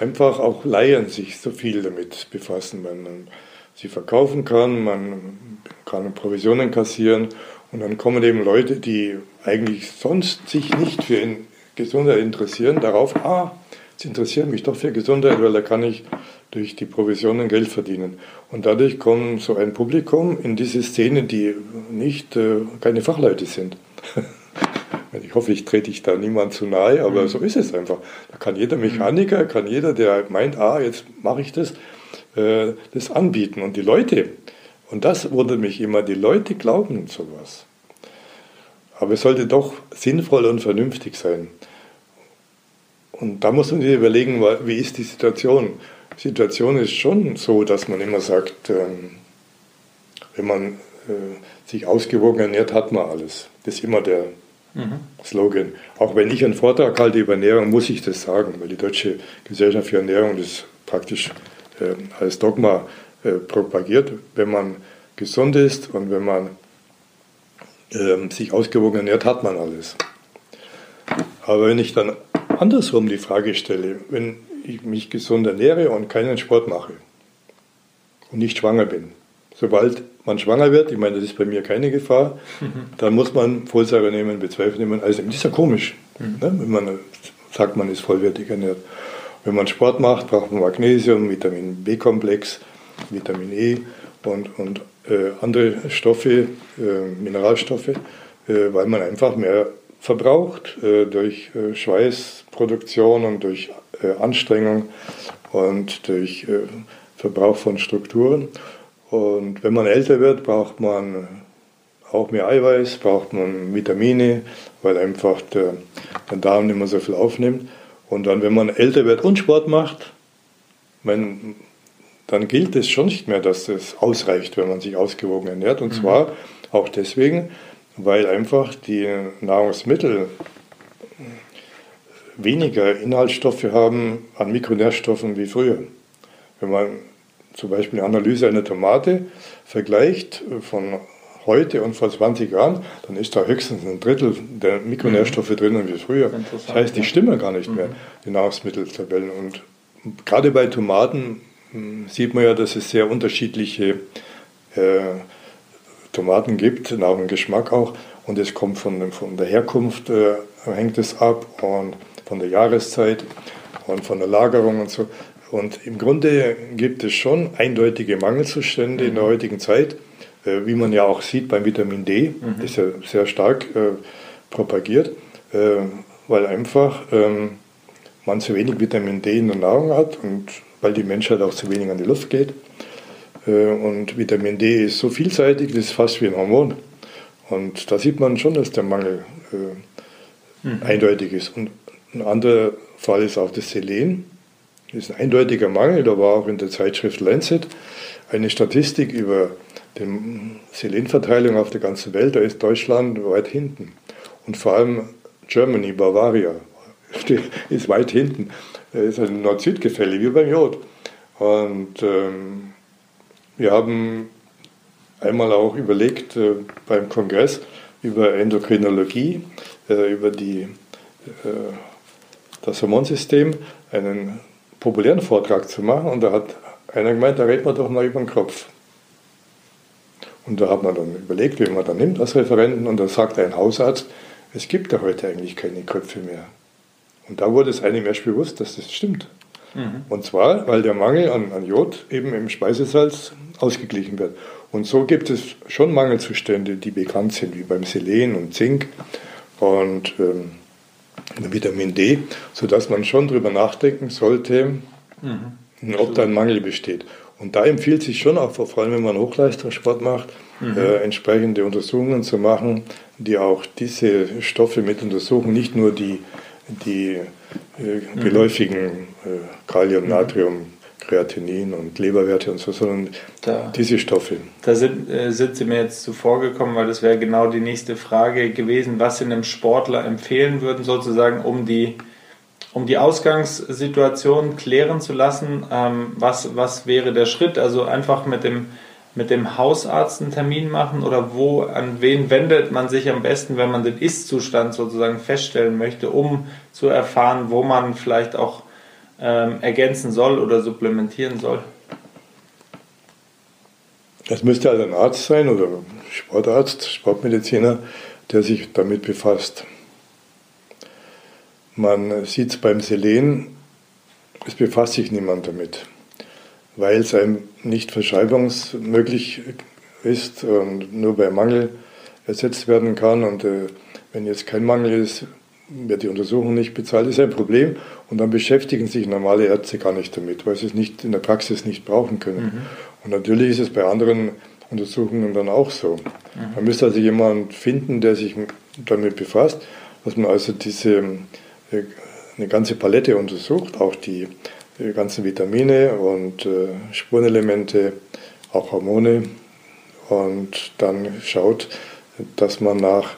einfach auch Laien sich so viel damit befassen. Man, sie verkaufen kann, man kann Provisionen kassieren und dann kommen eben Leute, die eigentlich sonst sich nicht für Gesundheit interessieren, darauf, ah, es interessiert mich doch für Gesundheit, weil da kann ich durch die Provisionen Geld verdienen. Und dadurch kommt so ein Publikum in diese Szene, die nicht äh, keine Fachleute sind. ich hoffe, ich trete ich da niemand zu nahe, aber mhm. so ist es einfach. Da kann jeder Mechaniker, kann jeder, der meint, ah, jetzt mache ich das, äh, das anbieten. Und die Leute, und das wundert mich immer, die Leute glauben sowas. Aber es sollte doch sinnvoll und vernünftig sein. Und da muss man sich überlegen, wie ist die Situation. Die Situation ist schon so, dass man immer sagt, ähm, wenn man äh, sich ausgewogen ernährt, hat man alles. Das ist immer der mhm. Slogan. Auch wenn ich einen Vortrag halte über Ernährung, muss ich das sagen, weil die Deutsche Gesellschaft für Ernährung das praktisch äh, als Dogma propagiert. Wenn man gesund ist und wenn man ähm, sich ausgewogen ernährt, hat man alles. Aber wenn ich dann andersrum die Frage stelle, wenn ich mich gesund ernähre und keinen Sport mache und nicht schwanger bin, sobald man schwanger wird, ich meine, das ist bei mir keine Gefahr, mhm. dann muss man Folsäure nehmen, B12 nehmen. Also das ist ja komisch, mhm. ne? wenn man sagt, man ist vollwertig ernährt. Wenn man Sport macht, braucht man Magnesium, Vitamin B-Komplex, Vitamin E und, und äh, andere Stoffe, äh, Mineralstoffe, äh, weil man einfach mehr verbraucht äh, durch äh, Schweißproduktion und durch Anstrengung und durch Verbrauch von Strukturen. Und wenn man älter wird, braucht man auch mehr Eiweiß, braucht man Vitamine, weil einfach der, der Darm nicht mehr so viel aufnimmt. Und dann, wenn man älter wird und Sport macht, mein, dann gilt es schon nicht mehr, dass es ausreicht, wenn man sich ausgewogen ernährt. Und mhm. zwar auch deswegen, weil einfach die Nahrungsmittel weniger Inhaltsstoffe haben an Mikronährstoffen wie früher. Wenn man zum Beispiel eine Analyse einer Tomate vergleicht von heute und vor 20 Jahren, dann ist da höchstens ein Drittel der Mikronährstoffe mhm. drinnen wie früher. Das heißt, die stimmen gar nicht mehr, mhm. die Nahrungsmitteltabellen. Und gerade bei Tomaten sieht man ja, dass es sehr unterschiedliche äh, Tomaten gibt, nach dem Geschmack auch. Und es kommt von, von der Herkunft, äh, hängt es ab und von der Jahreszeit und von der Lagerung und so. Und im Grunde gibt es schon eindeutige Mangelzustände mhm. in der mhm. heutigen Zeit, äh, wie man ja auch sieht beim Vitamin D, mhm. das ist ja sehr stark äh, propagiert, äh, weil einfach ähm, man zu wenig Vitamin D in der Nahrung hat und weil die Menschheit auch zu wenig an die Luft geht. Äh, und Vitamin D ist so vielseitig, das ist fast wie ein Hormon. Und da sieht man schon, dass der Mangel äh, mhm. eindeutig ist. Und ein anderer Fall ist auch das Selen. Das ist ein eindeutiger Mangel. Da war auch in der Zeitschrift Lancet eine Statistik über die Selenverteilung auf der ganzen Welt. Da ist Deutschland weit hinten. Und vor allem Germany, Bavaria, ist weit hinten. Da ist ein Nord-Süd-Gefälle, wie beim Jod. Und ähm, wir haben einmal auch überlegt äh, beim Kongress über Endokrinologie, äh, über die, äh, das Hormonsystem, einen populären Vortrag zu machen. Und da hat einer gemeint, da redet man doch mal über den Kopf. Und da hat man dann überlegt, wie man dann nimmt als Referenten. Und da sagt ein Hausarzt, es gibt ja heute eigentlich keine Köpfe mehr. Und da wurde es einem erst bewusst, dass das stimmt. Mhm. Und zwar, weil der Mangel an, an Jod eben im Speisesalz ausgeglichen wird. Und so gibt es schon Mangelzustände, die bekannt sind, wie beim Selen und Zink und ähm, Vitamin D, sodass man schon darüber nachdenken sollte, mhm. ob da ein Mangel besteht. Und da empfiehlt sich schon auch, vor allem wenn man Hochleistungssport macht, mhm. äh, entsprechende Untersuchungen zu machen, die auch diese Stoffe mit untersuchen, nicht nur die, die äh, mhm. geläufigen äh, Kalium, Natrium, Kreatinin und Leberwerte und so, sondern da, diese Stoffe. Da sind, äh, sind Sie mir jetzt zuvor gekommen, weil das wäre genau die nächste Frage gewesen, was Sie einem Sportler empfehlen würden, sozusagen, um die, um die Ausgangssituation klären zu lassen. Ähm, was, was wäre der Schritt? Also einfach mit dem mit dem Hausarzt einen Termin machen oder wo, an wen wendet man sich am besten, wenn man den Ist-Zustand sozusagen feststellen möchte, um zu erfahren, wo man vielleicht auch ähm, ergänzen soll oder supplementieren soll? Es müsste halt ein Arzt sein oder Sportarzt, Sportmediziner, der sich damit befasst. Man sieht es beim Selen, es befasst sich niemand damit, weil es einem nicht verschreibungsmöglich ist und nur bei Mangel ersetzt werden kann. Und äh, wenn jetzt kein Mangel ist, wird die Untersuchung nicht bezahlt, ist ein Problem. Und dann beschäftigen sich normale Ärzte gar nicht damit, weil sie es nicht in der Praxis nicht brauchen können. Mhm. Und natürlich ist es bei anderen Untersuchungen dann auch so. Mhm. Man müsste also jemanden finden, der sich damit befasst, dass man also diese äh, eine ganze Palette untersucht, auch die die ganzen Vitamine und äh, Spurenelemente, auch Hormone und dann schaut, dass man nach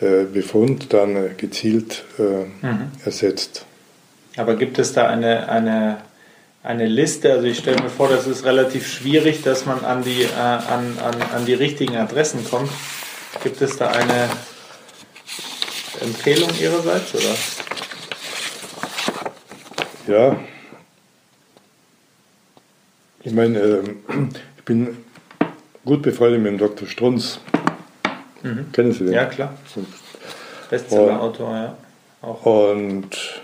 äh, Befund dann äh, gezielt äh, mhm. ersetzt. Aber gibt es da eine, eine, eine Liste? Also ich stelle mir vor, das ist relativ schwierig, dass man an die, äh, an, an, an die richtigen Adressen kommt. Gibt es da eine Empfehlung Ihrerseits? Oder? Ja, ich meine, ähm, ich bin gut befreundet mit dem Dr. Strunz. Mhm. Kennen Sie den? Ja, klar. Bestseller-Autor, ja. Auch. Und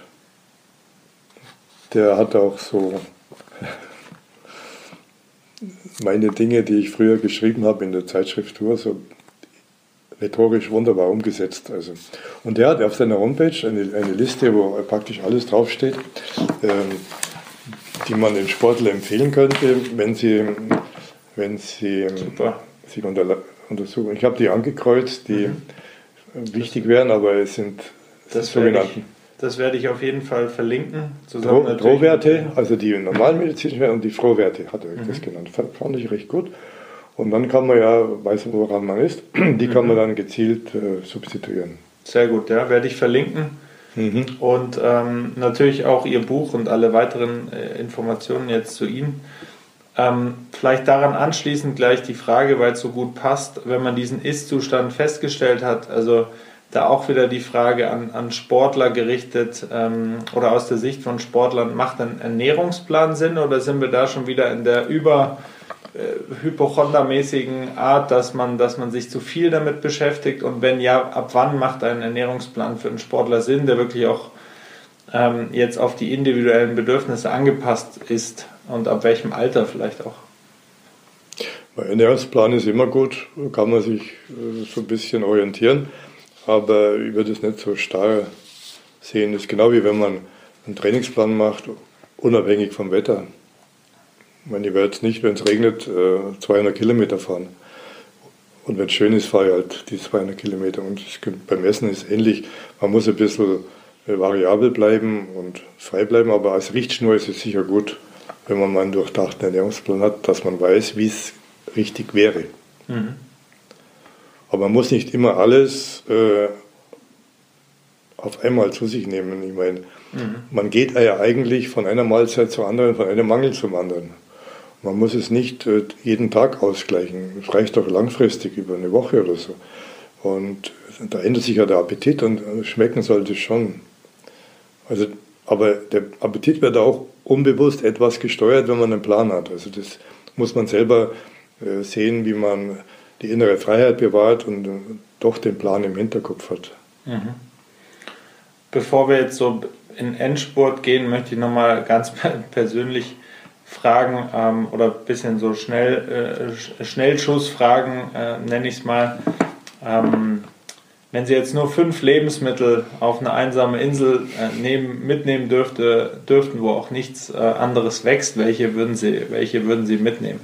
der hat auch so meine Dinge, die ich früher geschrieben habe in der Zeitschrift Tour, so rhetorisch wunderbar umgesetzt. Also. Und der hat auf seiner Homepage eine, eine Liste, wo praktisch alles draufsteht. Ähm, die man den Sportler empfehlen könnte, wenn sie, wenn sie Super. sich unter, untersuchen. Ich habe die angekreuzt, die mhm. wichtig wären, aber es sind das sogenannten. das werde ich auf jeden Fall verlinken. Zusammen Drohwerte, also die normalen medizinischen Werte und die Frohwerte hat er mhm. das genannt. Fand ich recht gut. Und dann kann man ja, weiß woran man ist, die kann man mhm. dann gezielt äh, substituieren. Sehr gut, ja, werde ich verlinken. Mhm. Und ähm, natürlich auch Ihr Buch und alle weiteren äh, Informationen jetzt zu Ihnen. Ähm, vielleicht daran anschließend gleich die Frage, weil es so gut passt, wenn man diesen Ist-Zustand festgestellt hat, also da auch wieder die Frage an, an Sportler gerichtet ähm, oder aus der Sicht von Sportlern, macht ein Ernährungsplan Sinn oder sind wir da schon wieder in der Über- äh, hypochondermäßigen Art, dass man, dass man sich zu viel damit beschäftigt und wenn ja, ab wann macht ein Ernährungsplan für einen Sportler Sinn, der wirklich auch ähm, jetzt auf die individuellen Bedürfnisse angepasst ist und ab welchem Alter vielleicht auch? Ein Ernährungsplan ist immer gut, kann man sich äh, so ein bisschen orientieren, aber ich würde es nicht so starr sehen. Das ist genau wie wenn man einen Trainingsplan macht, unabhängig vom Wetter. Ich meine, ich werde jetzt nicht, wenn es regnet, 200 äh, Kilometer fahren. Und wenn es schön ist, fahre ich halt die 200 Kilometer. Und beim Essen ist es ähnlich. Man muss ein bisschen äh, variabel bleiben und frei bleiben, aber als Richtschnur ist es sicher gut, wenn man mal einen durchdachten Ernährungsplan hat, dass man weiß, wie es richtig wäre. Mhm. Aber man muss nicht immer alles äh, auf einmal zu sich nehmen. Ich meine, mhm. man geht ja eigentlich von einer Mahlzeit zur anderen, von einem Mangel zum anderen. Man muss es nicht äh, jeden Tag ausgleichen. Es reicht auch langfristig über eine Woche oder so. Und da ändert sich ja der Appetit und äh, schmecken sollte es schon. Also, aber der Appetit wird auch unbewusst etwas gesteuert, wenn man einen Plan hat. Also das muss man selber äh, sehen, wie man die innere Freiheit bewahrt und doch den Plan im Hinterkopf hat. Mhm. Bevor wir jetzt so in Endspurt gehen, möchte ich nochmal ganz persönlich Fragen ähm, oder ein bisschen so schnell, äh, Schnellschussfragen, äh, nenne ich es mal. Ähm, wenn Sie jetzt nur fünf Lebensmittel auf eine einsame Insel äh, nehmen, mitnehmen dürfte, dürften, wo auch nichts äh, anderes wächst, welche würden Sie, welche würden Sie mitnehmen?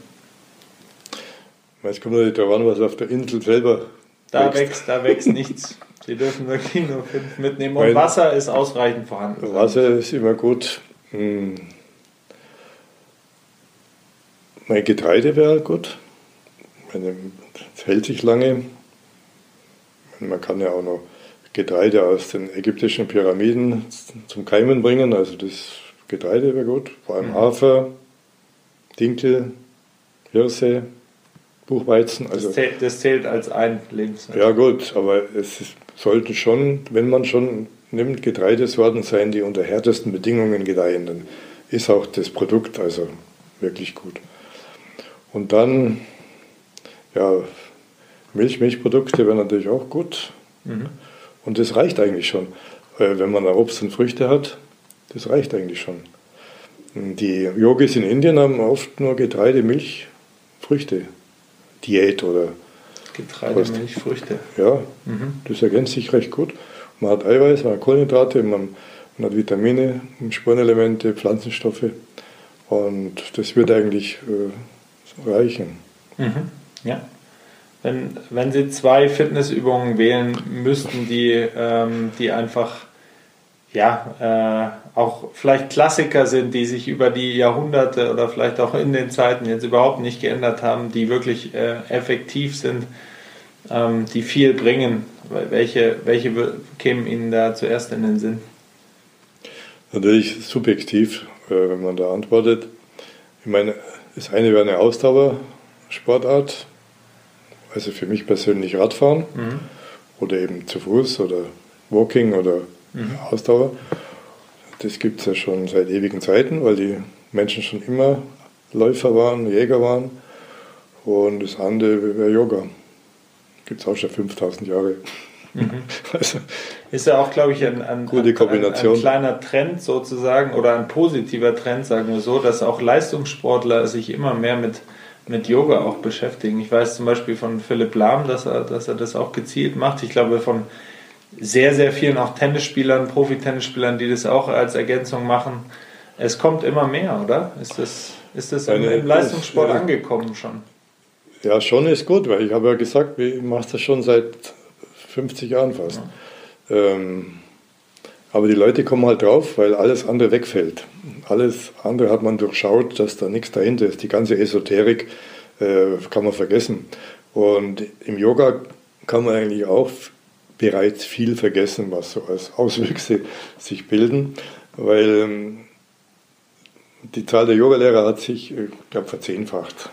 Es kommt natürlich darauf an, was auf der Insel selber da wächst. Da wächst nichts. Sie dürfen wirklich nur fünf mitnehmen. Und Wasser ist ausreichend vorhanden. Wasser ist immer gut. Hm. Mein Getreide wäre gut. Es hält sich lange. Man kann ja auch noch Getreide aus den ägyptischen Pyramiden zum Keimen bringen. Also das Getreide wäre gut. Vor allem mhm. Hafer, Dinkel, Hirse. Buchweizen. Also, das, zählt, das zählt als ein Lebensmittel. Ja gut, aber es ist, sollten schon, wenn man schon nimmt, Getreidesorten sein, die unter härtesten Bedingungen gedeihen, dann ist auch das Produkt also wirklich gut. Und dann, ja, Milch, Milchprodukte wären natürlich auch gut. Mhm. Und das reicht eigentlich schon. Äh, wenn man Obst und Früchte hat, das reicht eigentlich schon. Die Yogis in Indien haben oft nur Getreide, Milch, Früchte. Diät oder. Getreide, Milch, Früchte. Ja, mhm. das ergänzt sich recht gut. Man hat Eiweiß, man hat Kohlenhydrate, man, man hat Vitamine, Spurenelemente, Pflanzenstoffe. Und das wird eigentlich äh, reichen. Mhm. Ja. Wenn, wenn Sie zwei Fitnessübungen wählen müssten, die, ähm, die einfach ja, äh, auch vielleicht Klassiker sind, die sich über die Jahrhunderte oder vielleicht auch in den Zeiten jetzt überhaupt nicht geändert haben, die wirklich äh, effektiv sind, ähm, die viel bringen. Welche, welche kämen Ihnen da zuerst in den Sinn? Natürlich subjektiv, äh, wenn man da antwortet. Ich meine, das eine wäre eine Ausdauersportart, also für mich persönlich Radfahren mhm. oder eben zu Fuß oder Walking oder mhm. Ausdauer. Das gibt es ja schon seit ewigen Zeiten, weil die Menschen schon immer Läufer waren, Jäger waren. Und das andere wäre Yoga. Gibt es auch schon 5000 Jahre. Mhm. Also, ist ja auch, glaube ich, ein, ein, gute Kombination. Ein, ein, kleiner Trend sozusagen oder ein positiver Trend, sagen wir so, dass auch Leistungssportler sich immer mehr mit, mit Yoga auch beschäftigen. Ich weiß zum Beispiel von Philipp Lahm, dass er, dass er das auch gezielt macht. Ich glaube, von sehr, sehr vielen auch Tennisspielern, Profi-Tennisspielern, die das auch als Ergänzung machen. Es kommt immer mehr, oder? Ist das, ist das im, im Leistungssport ja. angekommen schon? Ja, schon ist gut, weil ich habe ja gesagt, ich mache das schon seit 50 Jahren fast. Ja. Ähm, aber die Leute kommen halt drauf, weil alles andere wegfällt. Alles andere hat man durchschaut, dass da nichts dahinter ist. Die ganze Esoterik äh, kann man vergessen. Und im Yoga kann man eigentlich auch bereits viel vergessen, was so als Auswüchse sich bilden, weil ähm, die Zahl der Yogalehrer hat sich, äh, ich glaube, verzehnfacht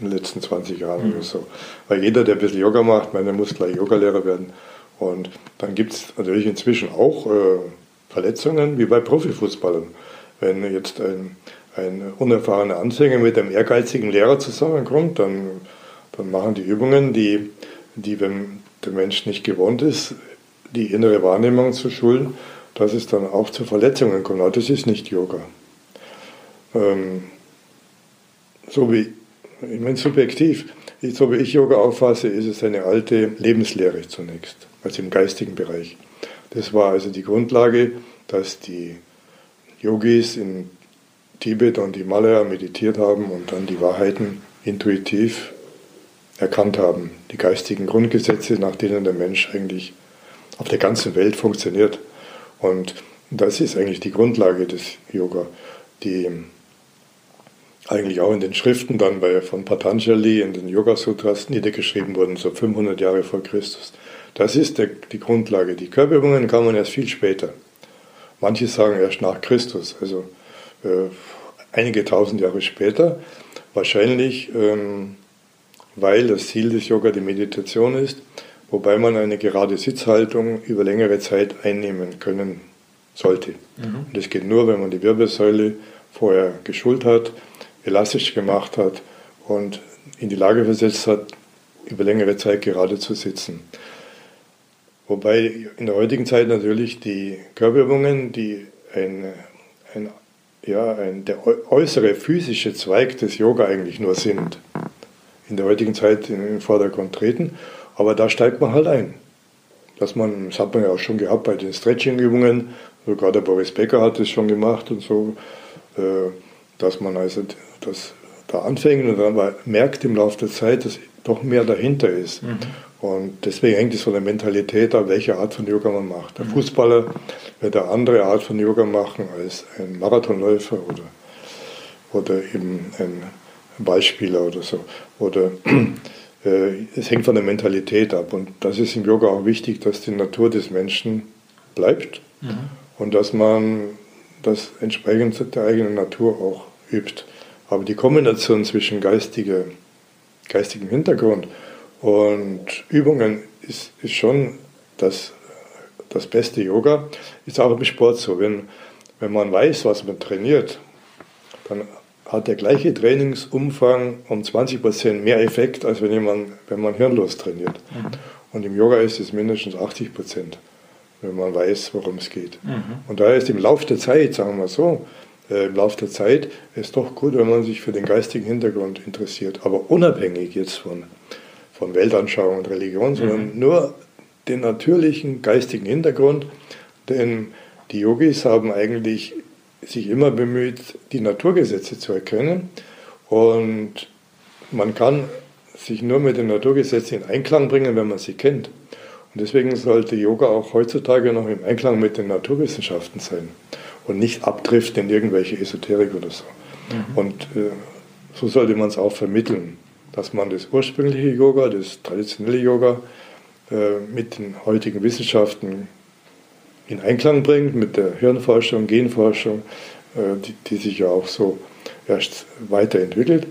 in den letzten 20 Jahren mhm. oder so. Weil jeder, der ein bisschen Yoga macht, meiner muss gleich Yogalehrer werden. Und dann gibt es natürlich inzwischen auch äh, Verletzungen, wie bei Profifußballern. Wenn jetzt ein, ein unerfahrener Anfänger mit einem ehrgeizigen Lehrer zusammenkommt, dann, dann machen die Übungen, die, die wenn der Mensch nicht gewohnt ist, die innere Wahrnehmung zu schulen, dass es dann auch zu Verletzungen kommt. Aber das ist nicht Yoga. Ähm, so wie, ich meine subjektiv, so wie ich Yoga auffasse, ist es eine alte Lebenslehre zunächst, also im geistigen Bereich. Das war also die Grundlage, dass die Yogis in Tibet und Himalaya meditiert haben und dann die Wahrheiten intuitiv erkannt haben, die geistigen Grundgesetze, nach denen der Mensch eigentlich auf der ganzen Welt funktioniert. Und das ist eigentlich die Grundlage des Yoga, die eigentlich auch in den Schriften dann bei, von Patanjali in den Yoga Sutras niedergeschrieben wurden, so 500 Jahre vor Christus. Das ist der, die Grundlage. Die Körperübungen kann man erst viel später. Manche sagen erst nach Christus, also äh, einige tausend Jahre später. Wahrscheinlich ähm, weil das Ziel des Yoga die Meditation ist, wobei man eine gerade Sitzhaltung über längere Zeit einnehmen können sollte. Mhm. Und das geht nur, wenn man die Wirbelsäule vorher geschult hat, elastisch gemacht hat und in die Lage versetzt hat, über längere Zeit gerade zu sitzen. Wobei in der heutigen Zeit natürlich die Körperübungen, die ein, ein, ja, ein, der äußere physische Zweig des Yoga eigentlich nur sind, in der heutigen Zeit in den Vordergrund treten. Aber da steigt man halt ein. Dass man, das hat man ja auch schon gehabt bei den Stretching-Übungen, sogar der Boris Becker hat es schon gemacht und so, äh, dass man also das da anfängt und dann merkt im Laufe der Zeit, dass doch mehr dahinter ist. Mhm. Und deswegen hängt es von der Mentalität ab, welche Art von Yoga man macht. Der. Fußballer wird eine andere Art von Yoga machen als ein Marathonläufer oder, oder eben ein Beispiele oder so. Oder äh, es hängt von der Mentalität ab. Und das ist im Yoga auch wichtig, dass die Natur des Menschen bleibt mhm. und dass man das entsprechend der eigenen Natur auch übt. Aber die Kombination zwischen geistiger geistigem Hintergrund. Und Übungen ist, ist schon das, das beste Yoga. Ist auch im Sport so. Wenn, wenn man weiß, was man trainiert, dann hat der gleiche Trainingsumfang um 20 Prozent mehr Effekt, als wenn, jemand, wenn man hirnlos trainiert. Mhm. Und im Yoga ist es mindestens 80 Prozent, wenn man weiß, worum es geht. Mhm. Und daher ist im Laufe der Zeit, sagen wir so, äh, im Laufe der Zeit ist doch gut, wenn man sich für den geistigen Hintergrund interessiert, aber unabhängig jetzt von, von Weltanschauung und Religion, sondern mhm. nur den natürlichen geistigen Hintergrund, denn die Yogis haben eigentlich sich immer bemüht, die Naturgesetze zu erkennen und man kann sich nur mit den Naturgesetzen in Einklang bringen, wenn man sie kennt. Und deswegen sollte Yoga auch heutzutage noch im Einklang mit den Naturwissenschaften sein und nicht abtrifft in irgendwelche Esoterik oder so. Mhm. Und äh, so sollte man es auch vermitteln, dass man das ursprüngliche Yoga, das traditionelle Yoga äh, mit den heutigen Wissenschaften in Einklang bringt, mit der Hirnforschung, Genforschung, äh, die, die sich ja auch so erst weiterentwickelt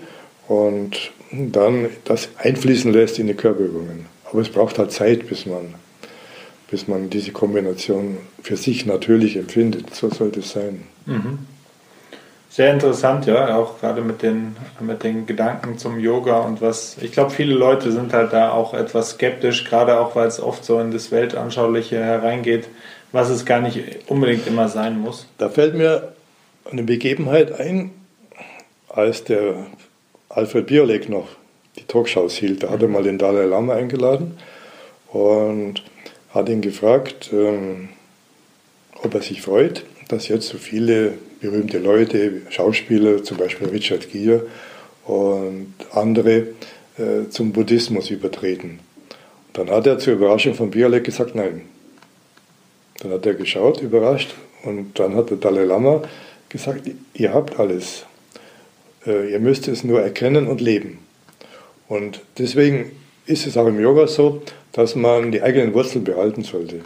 und dann das einfließen lässt in die Körperübungen. Aber es braucht halt Zeit, bis man bis man diese Kombination für sich natürlich empfindet. So sollte es sein. Mhm. Sehr interessant, ja, auch gerade mit den, mit den Gedanken zum Yoga und was. Ich glaube, viele Leute sind halt da auch etwas skeptisch, gerade auch weil es oft so in das Weltanschauliche hereingeht, was es gar nicht unbedingt immer sein muss. Da fällt mir eine Begebenheit ein, als der Alfred Biolek noch die Talkshows hielt. Da hat er mal den Dalai Lama eingeladen und hat ihn gefragt, ähm, ob er sich freut, dass jetzt so viele berühmte Leute, Schauspieler, zum Beispiel Richard Gere und andere, äh, zum Buddhismus übertreten. Dann hat er zur Überraschung von Bialek gesagt, nein. Dann hat er geschaut, überrascht, und dann hat der Dalai Lama gesagt, ihr habt alles. Äh, ihr müsst es nur erkennen und leben. Und deswegen ist es auch im Yoga so, dass man die eigenen Wurzeln behalten sollte.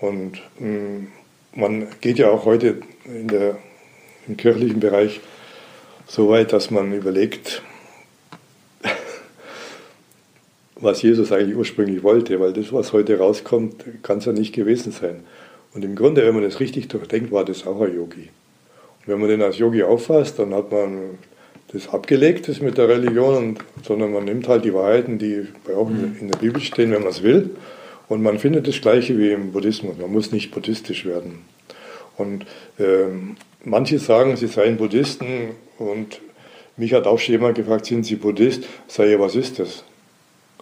Und mh, mm, man geht ja auch heute in der, im kirchlichen Bereich so weit, dass man überlegt, was Jesus eigentlich ursprünglich wollte, weil das, was heute rauskommt, kann es ja nicht gewesen sein. Und im Grunde, wenn man das richtig durchdenkt, war das auch ein Yogi. Und wenn man den als Yogi auffasst, dann hat man das abgelegt ist mit der Religion, und, sondern man nimmt halt die Wahrheiten, die auch mhm. in der Bibel stehen, wenn man es will. Und man findet das Gleiche wie im Buddhismus. Man muss nicht buddhistisch werden. Und ähm, manche sagen, sie seien Buddhisten. Und mich hat auch schon jemand gefragt, sind Sie Buddhist? Sag ich, was ist das?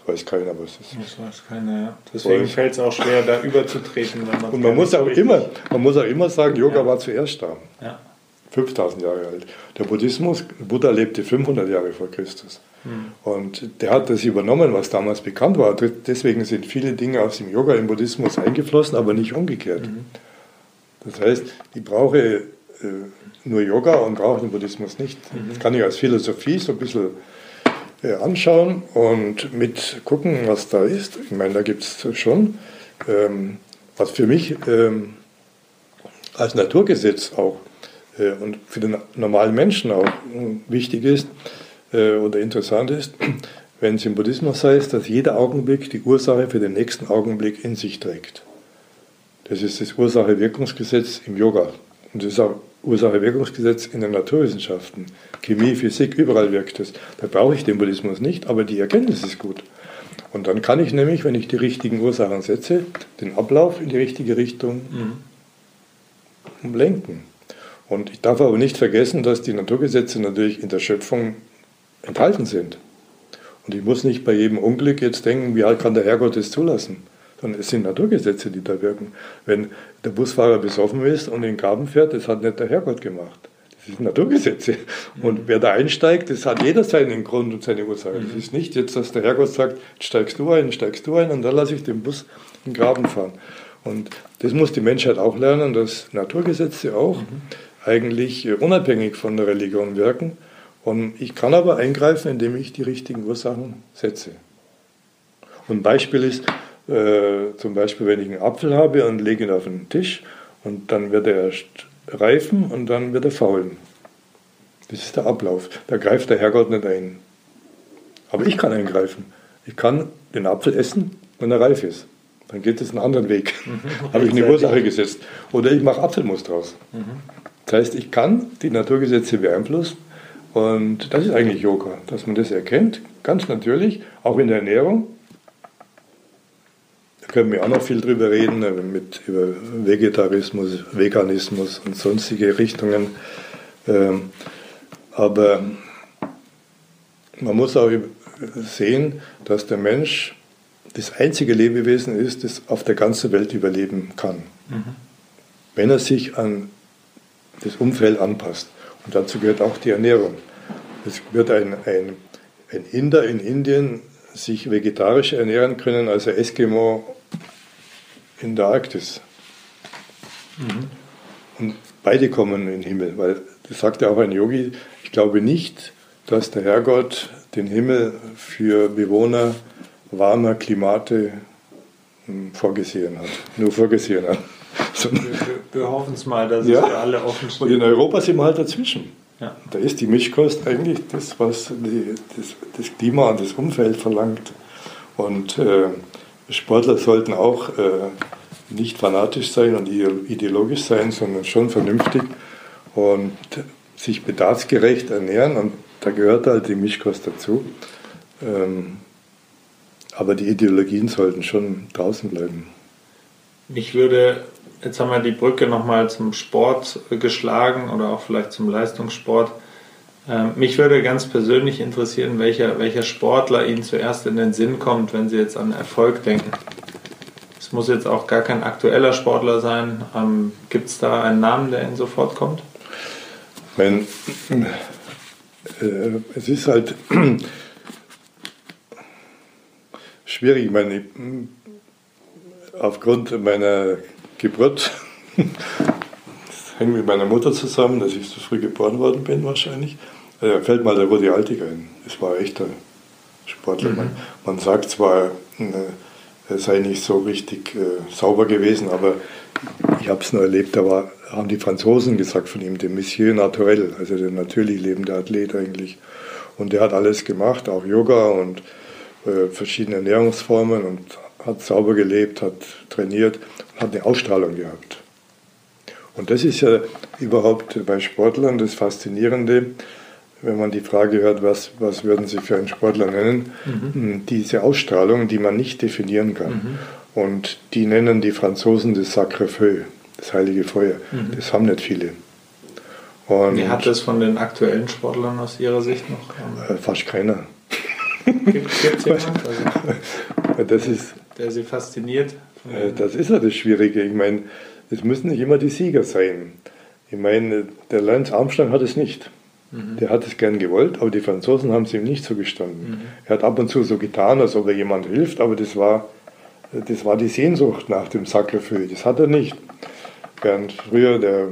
Weiß keiner, was das ist. Das weiß keiner, ja. Deswegen fällt es auch schwer, da überzutreten. Wenn man und man muss, auch immer, man muss auch immer sagen, Yoga ja. war zuerst da. Ja. 5000 Jahre alt. Der Buddhismus, Buddha lebte 500 Jahre vor Christus. Mhm. Und der hat das übernommen, was damals bekannt war. Deswegen sind viele Dinge aus dem Yoga im Buddhismus eingeflossen, aber nicht umgekehrt. Mhm. Das heißt, ich brauche äh, nur Yoga und brauche den Buddhismus nicht. Mhm. Das kann ich als Philosophie so ein bisschen äh, anschauen und mit gucken, was da ist. Ich meine, da gibt es schon, ähm, was für mich ähm, als Naturgesetz auch und für den normalen Menschen auch wichtig ist äh, oder interessant ist, wenn es im Buddhismus heißt, dass jeder Augenblick die Ursache für den nächsten Augenblick in sich trägt. Das ist das Ursache-Wirkungsgesetz im Yoga. Und das ist auch Ursache-Wirkungsgesetz in den Naturwissenschaften. Chemie, Physik, überall wirkt es. Da brauche ich den Buddhismus nicht, aber die Erkenntnis ist gut. Und dann kann ich nämlich, wenn ich die richtigen Ursachen setze, den Ablauf in die richtige Richtung mhm. lenken. Und ich darf aber nicht vergessen, dass die Naturgesetze natürlich in der Schöpfung enthalten sind. Und ich muss nicht bei jedem Unglück jetzt denken, wie kann der Herrgott es zulassen? Sondern es sind Naturgesetze, die da wirken. Wenn der Busfahrer besoffen ist und in den Graben fährt, das hat nicht der Herrgott gemacht. Das sind Naturgesetze. Und wer da einsteigt, das hat jeder seinen Grund und seine Ursache. Das ist nicht jetzt, dass der Herrgott sagt, steigst du ein, steigst du ein und dann lasse ich den Bus in den Graben fahren. Und das muss die Menschheit auch lernen, dass Naturgesetze auch mhm eigentlich unabhängig von der Religion wirken. Und ich kann aber eingreifen, indem ich die richtigen Ursachen setze. Und ein Beispiel ist, äh, zum Beispiel, wenn ich einen Apfel habe und lege ihn auf den Tisch und dann wird er erst reifen und dann wird er faulen. Das ist der Ablauf. Da greift der Herrgott nicht ein. Aber ich kann eingreifen. Ich kann den Apfel essen, wenn er reif ist. Dann geht es einen anderen Weg. Mhm. Habe ich eine Ursache gesetzt. Oder ich mache Apfelmus draus. Mhm. Das heißt, ich kann die Naturgesetze beeinflussen. Und das ist eigentlich Yoga, dass man das erkennt, ganz natürlich, auch in der Ernährung. Da können wir auch noch viel drüber reden, äh, mit, über Vegetarismus, Veganismus und sonstige Richtungen. Ähm, aber man muss auch sehen, dass der Mensch das einzige Lebewesen ist, das auf der ganzen Welt überleben kann. Mhm. Wenn er sich an das Umfeld anpasst. Und dazu gehört auch die Ernährung. Es wird ein, ein, ein Inder in Indien sich vegetarisch ernähren können als ein Eskimo in der Arktis. Mhm. Und beide kommen in den Himmel, weil das sagt ja auch ein Yogi, ich glaube nicht, dass der Herrgott den Himmel für Bewohner warmer Klimate hm, vorgesehen hat. Nur vorgesehen hat. Wir, hoffen es mal, dass ja. es für alle offen steht. Und in Europa sind wir halt dazwischen. Ja. Da ist die Mischkost eigentlich das, was die, das, das, Klima und das Umfeld verlangt. Und äh, Sportler sollten auch äh, nicht fanatisch sein und ideologisch sein, sondern schon vernünftig und sich bedarfsgerecht ernähren. Und da gehört halt die Mischkost dazu. Ähm, aber die Ideologien sollten schon draußen bleiben. Ich würde, jetzt haben wir die Brücke nochmal zum Sport geschlagen oder auch vielleicht zum Leistungssport. Ähm, mich würde ganz persönlich interessieren, welcher, welcher Sportler Ihnen zuerst in den Sinn kommt, wenn Sie jetzt an Erfolg denken. Es muss jetzt auch gar kein aktueller Sportler sein. Ähm, Gibt es da einen Namen, der Ihnen sofort kommt? Mein, äh, es ist halt schwierig. Ich meine, aufgrund meiner Geburt, das hängt mit meiner Mutter zusammen, dass ich so früh geboren worden bin wahrscheinlich, äh, fällt mal der Rudi Altig ein. Das war ein echter Sportler. Mhm. Man, man, sagt zwar, äh, er sei nicht so richtig äh, sauber gewesen, aber ich habe es nur erlebt, da war, haben die Franzosen gesagt von ihm, der Monsieur Naturel, also der natürlich lebende Athlet eigentlich. Und der hat alles gemacht, auch Yoga und äh, verschiedene Ernährungsformen und hat sauber gelebt, hat trainiert hat eine Ausstrahlung gehabt. Und das ist ja überhaupt bei Sportlern das Faszinierende, wenn man die Frage hört, was, was würden Sie für einen Sportler nennen, mhm. Hm, diese Ausstrahlung, die man nicht definieren kann. Mhm. Und die nennen die Franzosen das Sacre Feu, das heilige Feuer. Mhm. Das haben nicht viele. Und Wie hat das von den aktuellen Sportlern aus Ihrer Sicht noch? Äh, fast keiner. Gibt es jemanden, also, das ist, der Sie fasziniert? Äh, das ist ja das Schwierige. Ich meine, es müssen nicht immer die Sieger sein. Ich meine, der Lance Armstrong hat es nicht. Mhm. Der hat es gern gewollt, aber die Franzosen haben es ihm nicht zugestanden. Mhm. Er hat ab und zu so getan, als ob er jemand hilft, aber das war, das war die Sehnsucht nach dem Sakrifeu. Das hat er nicht. Während früher der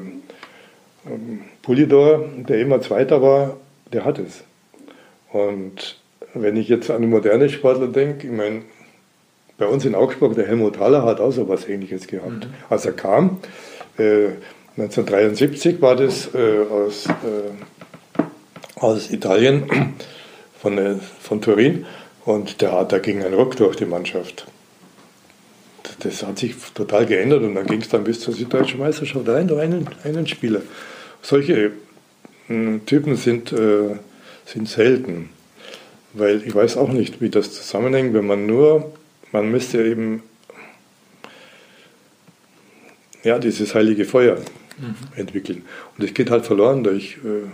ähm, Pulidor, der immer Zweiter war, der hat es. Und wenn ich jetzt an moderne Sportler denke, ich meine, bei uns in Augsburg, der Helmut Haller hat auch so was Ähnliches gehabt. Mhm. Als er kam, äh, 1973 war das äh, aus, äh, aus Italien, von, äh, von Turin, und der, da ging ein Ruck durch die Mannschaft. Das hat sich total geändert und dann ging es dann bis zur Süddeutschen Meisterschaft. Allein durch einen, einen Spieler. Solche hm, Typen sind, äh, sind selten. Weil ich weiß auch nicht, wie das zusammenhängt, wenn man nur, man müsste eben ja, dieses heilige Feuer mhm. entwickeln. Und es geht halt verloren durch, äh,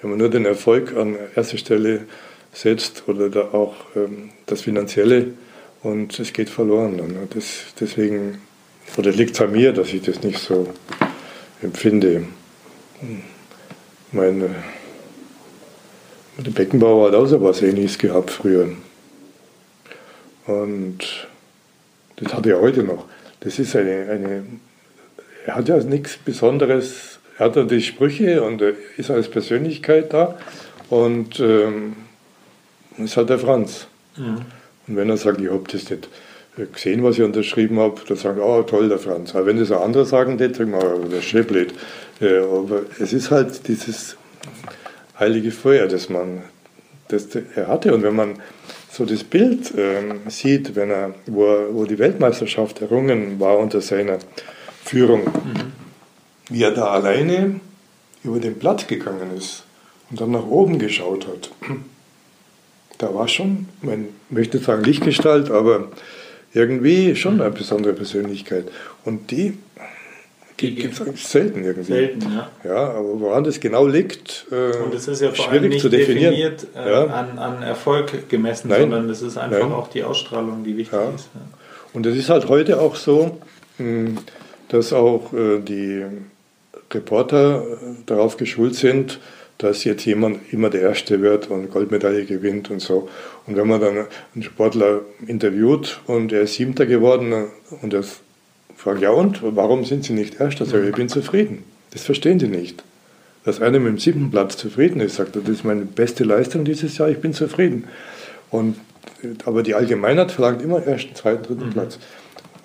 wenn man nur den Erfolg an erster Stelle setzt oder da auch ähm, das Finanzielle und es geht verloren dann. Das, deswegen, oder liegt es an mir, dass ich das nicht so empfinde. Meine der Beckenbauer hat auch so was Ähnliches gehabt früher. Und das hat er heute noch. Das ist eine, eine er hat ja nichts Besonderes. Er hat ja die Sprüche und er ist als Persönlichkeit da. Und ähm, das hat der Franz. Mhm. Und wenn er sagt, ich habe das nicht gesehen, was ich unterschrieben habe, dann sagen, oh toll, der Franz. Aber wenn das auch andere sagen, dann sagen wir, oh, der Schneeblät. Ja, aber es ist halt dieses heilige Feuer, das man das er hatte. Und wenn man so das Bild ähm, sieht, wenn er, wo, wo die Weltmeisterschaft errungen war unter seiner Führung, mhm. wie er da alleine über den Platz gegangen ist und dann nach oben geschaut hat. Da war schon, man möchte sagen Lichtgestalt, aber irgendwie schon eine besondere Persönlichkeit. Und die gibt es selten irgendwie. Selten, ja. Ja, aber woran das genau liegt, äh, Und es ist ja vor allem nicht definiert äh, ja. an, an, Erfolg gemessen, Nein. sondern es ist einfach Nein. auch die Ausstrahlung, die wichtig ja. ist. Ja. Und es ist halt heute auch so, hm, dass auch äh, die Reporter äh, darauf geschult sind, dass jetzt jemand immer der Erste wird und Goldmedaille gewinnt und so. Und wenn man dann einen Sportler interviewt und er ist Siebter geworden und das frage, ja und, warum sind Sie nicht Erster? Sage ich, bin zufrieden. Das verstehen die nicht. Dass einer mit dem siebten Platz zufrieden ist, sagt er, das ist meine beste Leistung dieses Jahr, ich bin zufrieden. Und, aber die Allgemeinheit verlangt immer ersten, zweiten, dritten mhm. Platz.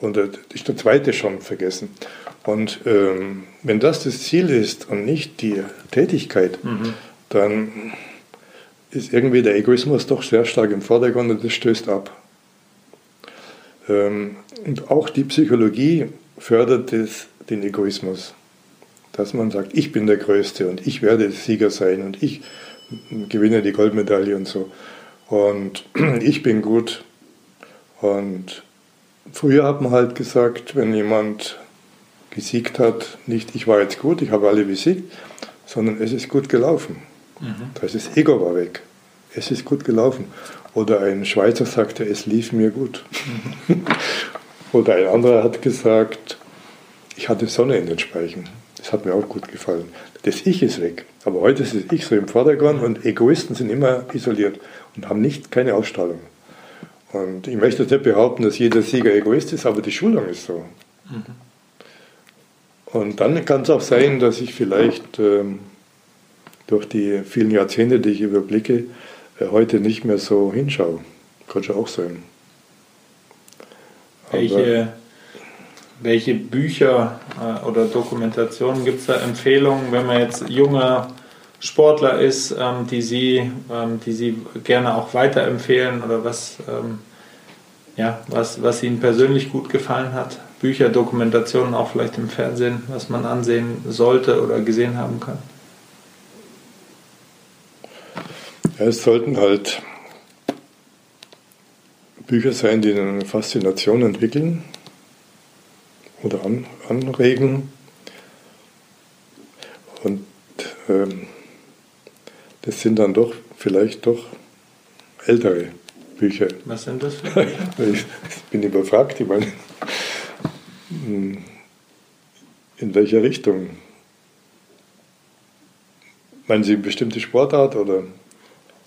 Und da ist der zweite schon vergessen. Und ähm, wenn das das Ziel ist und nicht die Tätigkeit, mhm. dann ist irgendwie der Egoismus doch sehr stark im Vordergrund und das stößt ab. Ähm, und auch die Psychologie fördert das, den Egoismus. Dass man sagt, ich bin der Größte und ich werde Sieger sein und ich gewinne die Goldmedaille und so. Und ich bin gut. Und früher hat man halt gesagt, wenn jemand gesiegt hat, nicht ich war jetzt gut, ich habe alle besiegt, sondern es ist gut gelaufen. Mhm. Das ist Ego war weg. Es ist gut gelaufen. Oder ein Schweizer sagte, es lief mir gut. Oder ein anderer hat gesagt, ich hatte Sonne in den Speichen. Das hat mir auch gut gefallen. Das Ich ist weg. Aber heute ist das Ich so im Vordergrund und Egoisten sind immer isoliert und haben nicht keine Ausstrahlung. Und ich möchte nicht behaupten, dass jeder Sieger Egoist ist, aber die Schulung ist so. Mhm. Und dann kann es auch sein, dass ich vielleicht ähm, durch die vielen Jahrzehnte, die ich überblicke, heute nicht mehr so hinschaue. Könnte auch sein. Welche, welche Bücher äh, oder Dokumentationen gibt es da Empfehlungen, wenn man jetzt junger Sportler ist, ähm, die, Sie, ähm, die Sie gerne auch weiterempfehlen oder was, ähm, ja, was, was Ihnen persönlich gut gefallen hat? Bücher, Dokumentationen auch vielleicht im Fernsehen, was man ansehen sollte oder gesehen haben kann? Ja, es sollten halt Bücher sein, die eine Faszination entwickeln oder an, anregen. Und ähm, das sind dann doch vielleicht doch ältere Bücher. Was sind das für Bücher? ich bin überfragt, ich meine, in welcher Richtung? Meinen Sie eine bestimmte Sportart oder?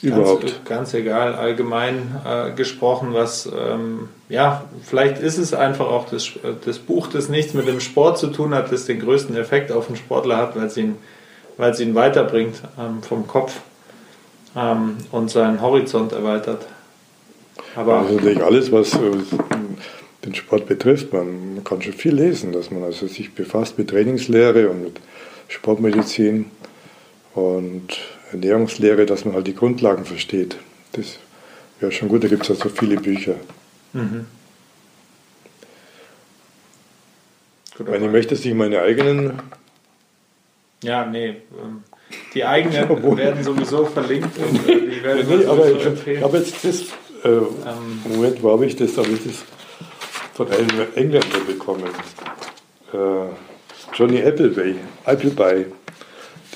Überhaupt. Ganz, ganz egal, allgemein äh, gesprochen, was, ähm, ja, vielleicht ist es einfach auch das, das Buch, das nichts mit dem Sport zu tun hat, das den größten Effekt auf den Sportler hat, weil es ihn, weil es ihn weiterbringt ähm, vom Kopf ähm, und seinen Horizont erweitert. Aber also natürlich alles, was äh, den Sport betrifft, man, man, kann schon viel lesen, dass man also sich befasst mit Trainingslehre und mit Sportmedizin und Ernährungslehre, dass man halt die Grundlagen versteht. Das wäre schon gut, da gibt es ja so viele Bücher. Mhm. Gut, Wenn ich möchte, dass ich meine eigenen. Ja, nee. Ähm, die eigenen werden sowieso verlinkt und äh, die werden nee, aber ich, empfehlen. habe jetzt das. Äh, ähm, Moment, wo habe ich das? Habe ich das von einem Engländer bekommen. Äh, Johnny Appleby. Appleby.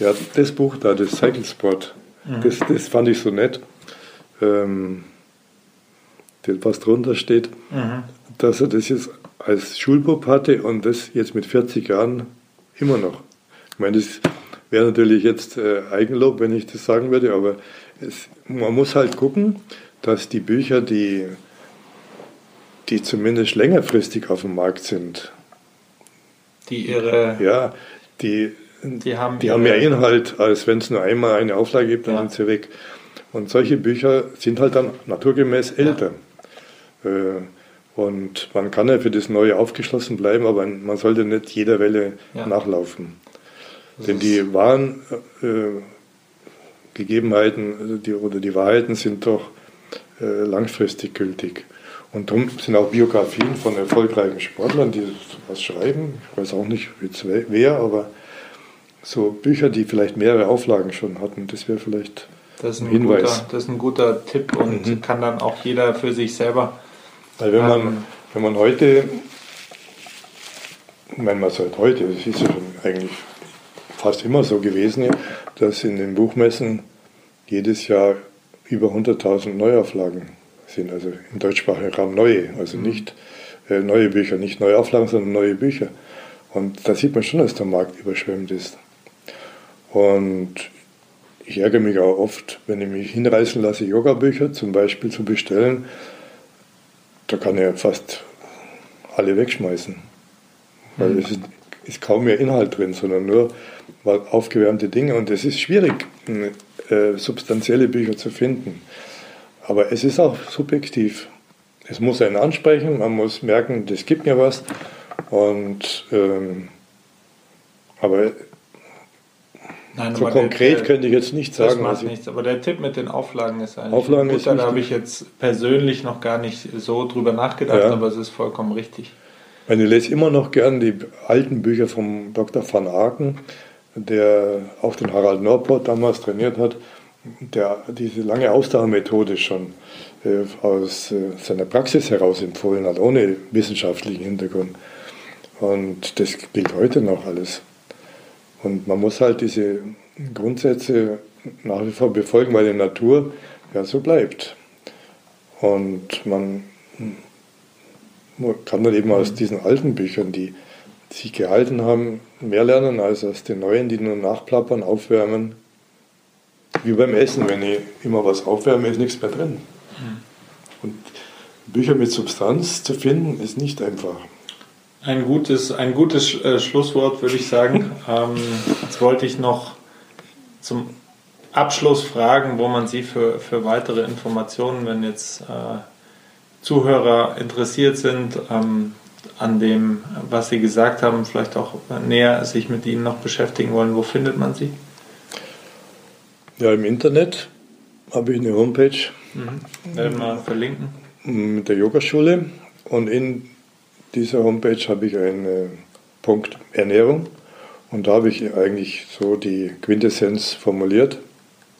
Der hat das Buch da, das Cyclesport, mhm. das, das fand ich so nett. Ähm, was drunter steht, mhm. dass er das jetzt als Schulbub hatte und das jetzt mit 40 Jahren immer noch. Ich meine, das wäre natürlich jetzt äh, Eigenlob, wenn ich das sagen würde, aber es, man muss halt gucken, dass die Bücher, die, die zumindest längerfristig auf dem Markt sind, die ihre ja, die die haben, die haben mehr Inhalt, als wenn es nur einmal eine Auflage gibt, dann ja. sind sie weg. Und solche Bücher sind halt dann naturgemäß älter. Ja. Äh, und man kann ja für das Neue aufgeschlossen bleiben, aber man sollte nicht jeder Welle ja. nachlaufen. Das Denn die wahren äh, Gegebenheiten also die, oder die Wahrheiten sind doch äh, langfristig gültig. Und darum sind auch Biografien von erfolgreichen Sportlern, die was schreiben. Ich weiß auch nicht wer, aber so Bücher, die vielleicht mehrere Auflagen schon hatten, das wäre vielleicht das ein, ein Hinweis. Guter, das ist ein guter Tipp und mhm. kann dann auch jeder für sich selber. Weil wenn man, wenn man heute, ich meine, was halt heute, das ist ja schon eigentlich fast immer so gewesen, dass in den Buchmessen jedes Jahr über 100.000 Neuauflagen sind, also im deutschsprachigen Raum neue, also mhm. nicht äh, neue Bücher, nicht neue Auflagen, sondern neue Bücher. Und da sieht man schon, dass der Markt überschwemmt ist. Und ich ärgere mich auch oft, wenn ich mich hinreißen lasse, Yoga-Bücher zum Beispiel zu bestellen, da kann ich fast alle wegschmeißen. Weil mhm. es ist, ist, kaum mehr Inhalt drin, sondern nur aufgewärmte Dinge. Und es ist schwierig, äh, substanzielle Bücher zu finden. Aber es ist auch subjektiv. Es muss einen ansprechen, man muss merken, das gibt mir was. Und ähm, aber Nein, so konkret der, könnte ich jetzt nicht sagen. Das macht nichts, aber der Tipp mit den Auflagen ist eigentlich Auflagen gut. Da habe ich jetzt persönlich noch gar nicht so drüber nachgedacht, ja. aber es ist vollkommen richtig. Ich lese immer noch gern die alten Bücher vom Dr. van Aken, der auch den Harald Norport damals trainiert hat der diese lange Ausdauermethode schon äh, aus äh, seiner Praxis heraus empfohlen hat, ohne wissenschaftlichen Hintergrund. Und das gilt heute noch alles. Und man muss halt diese Grundsätze nach wie vor befolgen, weil die Natur ja so bleibt. Und man kann dann eben aus diesen alten Büchern, die sich gehalten haben, mehr lernen als aus den neuen, die nur nachplappern, aufwärmen wie beim Essen, wenn ich immer was aufwärme, ist nichts mehr drin. Und Bücher mit Substanz zu finden, ist nicht einfach. Ein gutes, ein gutes äh, Schlusswort, würde ich sagen. ähm, jetzt wollte ich noch zum Abschluss fragen, wo man Sie für, für weitere Informationen, wenn jetzt äh, Zuhörer interessiert sind, ähm, an dem, was Sie gesagt haben, vielleicht auch näher sich mit Ihnen noch beschäftigen wollen, wo findet man Sie? Ja, im Internet habe ich eine Homepage. Mhm. Werden wir verlinken. Mit der Yogaschule. Und in dieser Homepage habe ich einen Punkt Ernährung. Und da habe ich eigentlich so die Quintessenz formuliert,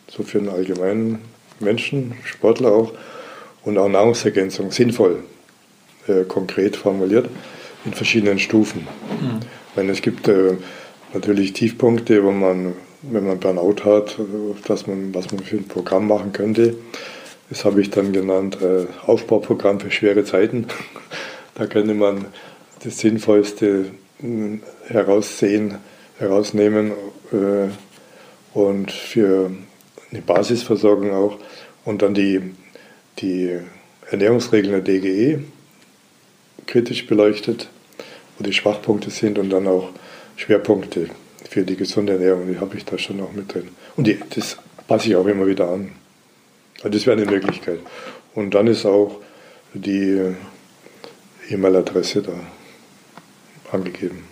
so für einen allgemeinen Menschen, Sportler auch, und auch Nahrungsergänzung sinnvoll, äh, konkret formuliert, in verschiedenen Stufen. Mhm. Meine, es gibt äh, natürlich Tiefpunkte, wo man wenn man Burnout hat, dass man, was man für ein Programm machen könnte. Das habe ich dann genannt äh, Aufbauprogramm für schwere Zeiten. Da könnte man das Sinnvollste hm, heraussehen, herausnehmen äh, und für eine Basisversorgung auch. Und dann die, die Ernährungsregeln der DGE kritisch beleuchtet, wo die Schwachpunkte sind und dann auch Schwerpunkte für die gesunde Ernährung, die habe ich da schon noch mit drin. Und die, das passe ich auch immer wieder an. Also das wäre eine Möglichkeit. Und dann ist auch die E-Mail-Adresse da angegeben.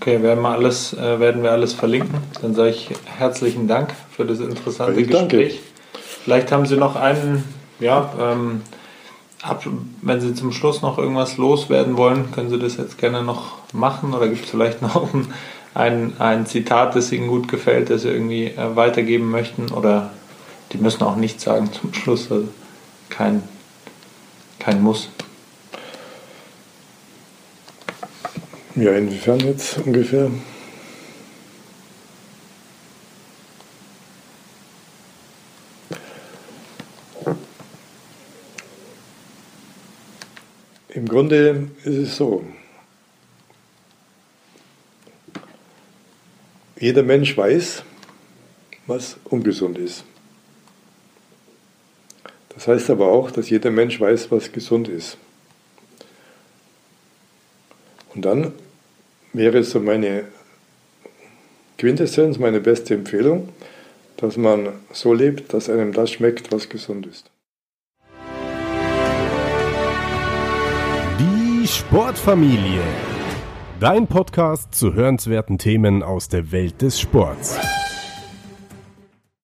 Okay, werden wir, alles, äh, werden wir alles verlinken. Dann sage ich herzlichen Dank für das interessante ich Gespräch. Danke. Vielleicht haben Sie noch einen, ja, ähm, ab, wenn Sie zum Schluss noch irgendwas loswerden wollen, können Sie das jetzt gerne noch machen oder gibt es vielleicht noch einen ein, ein Zitat, das Ihnen gut gefällt, das Sie irgendwie äh, weitergeben möchten? Oder die müssen auch nichts sagen zum Schluss, also kein, kein Muss. Ja, inwiefern jetzt ungefähr? Im Grunde ist es so, Jeder Mensch weiß, was ungesund ist. Das heißt aber auch, dass jeder Mensch weiß, was gesund ist. Und dann wäre so meine Quintessenz, meine beste Empfehlung, dass man so lebt, dass einem das schmeckt, was gesund ist. Die Sportfamilie. Dein Podcast zu hörenswerten Themen aus der Welt des Sports.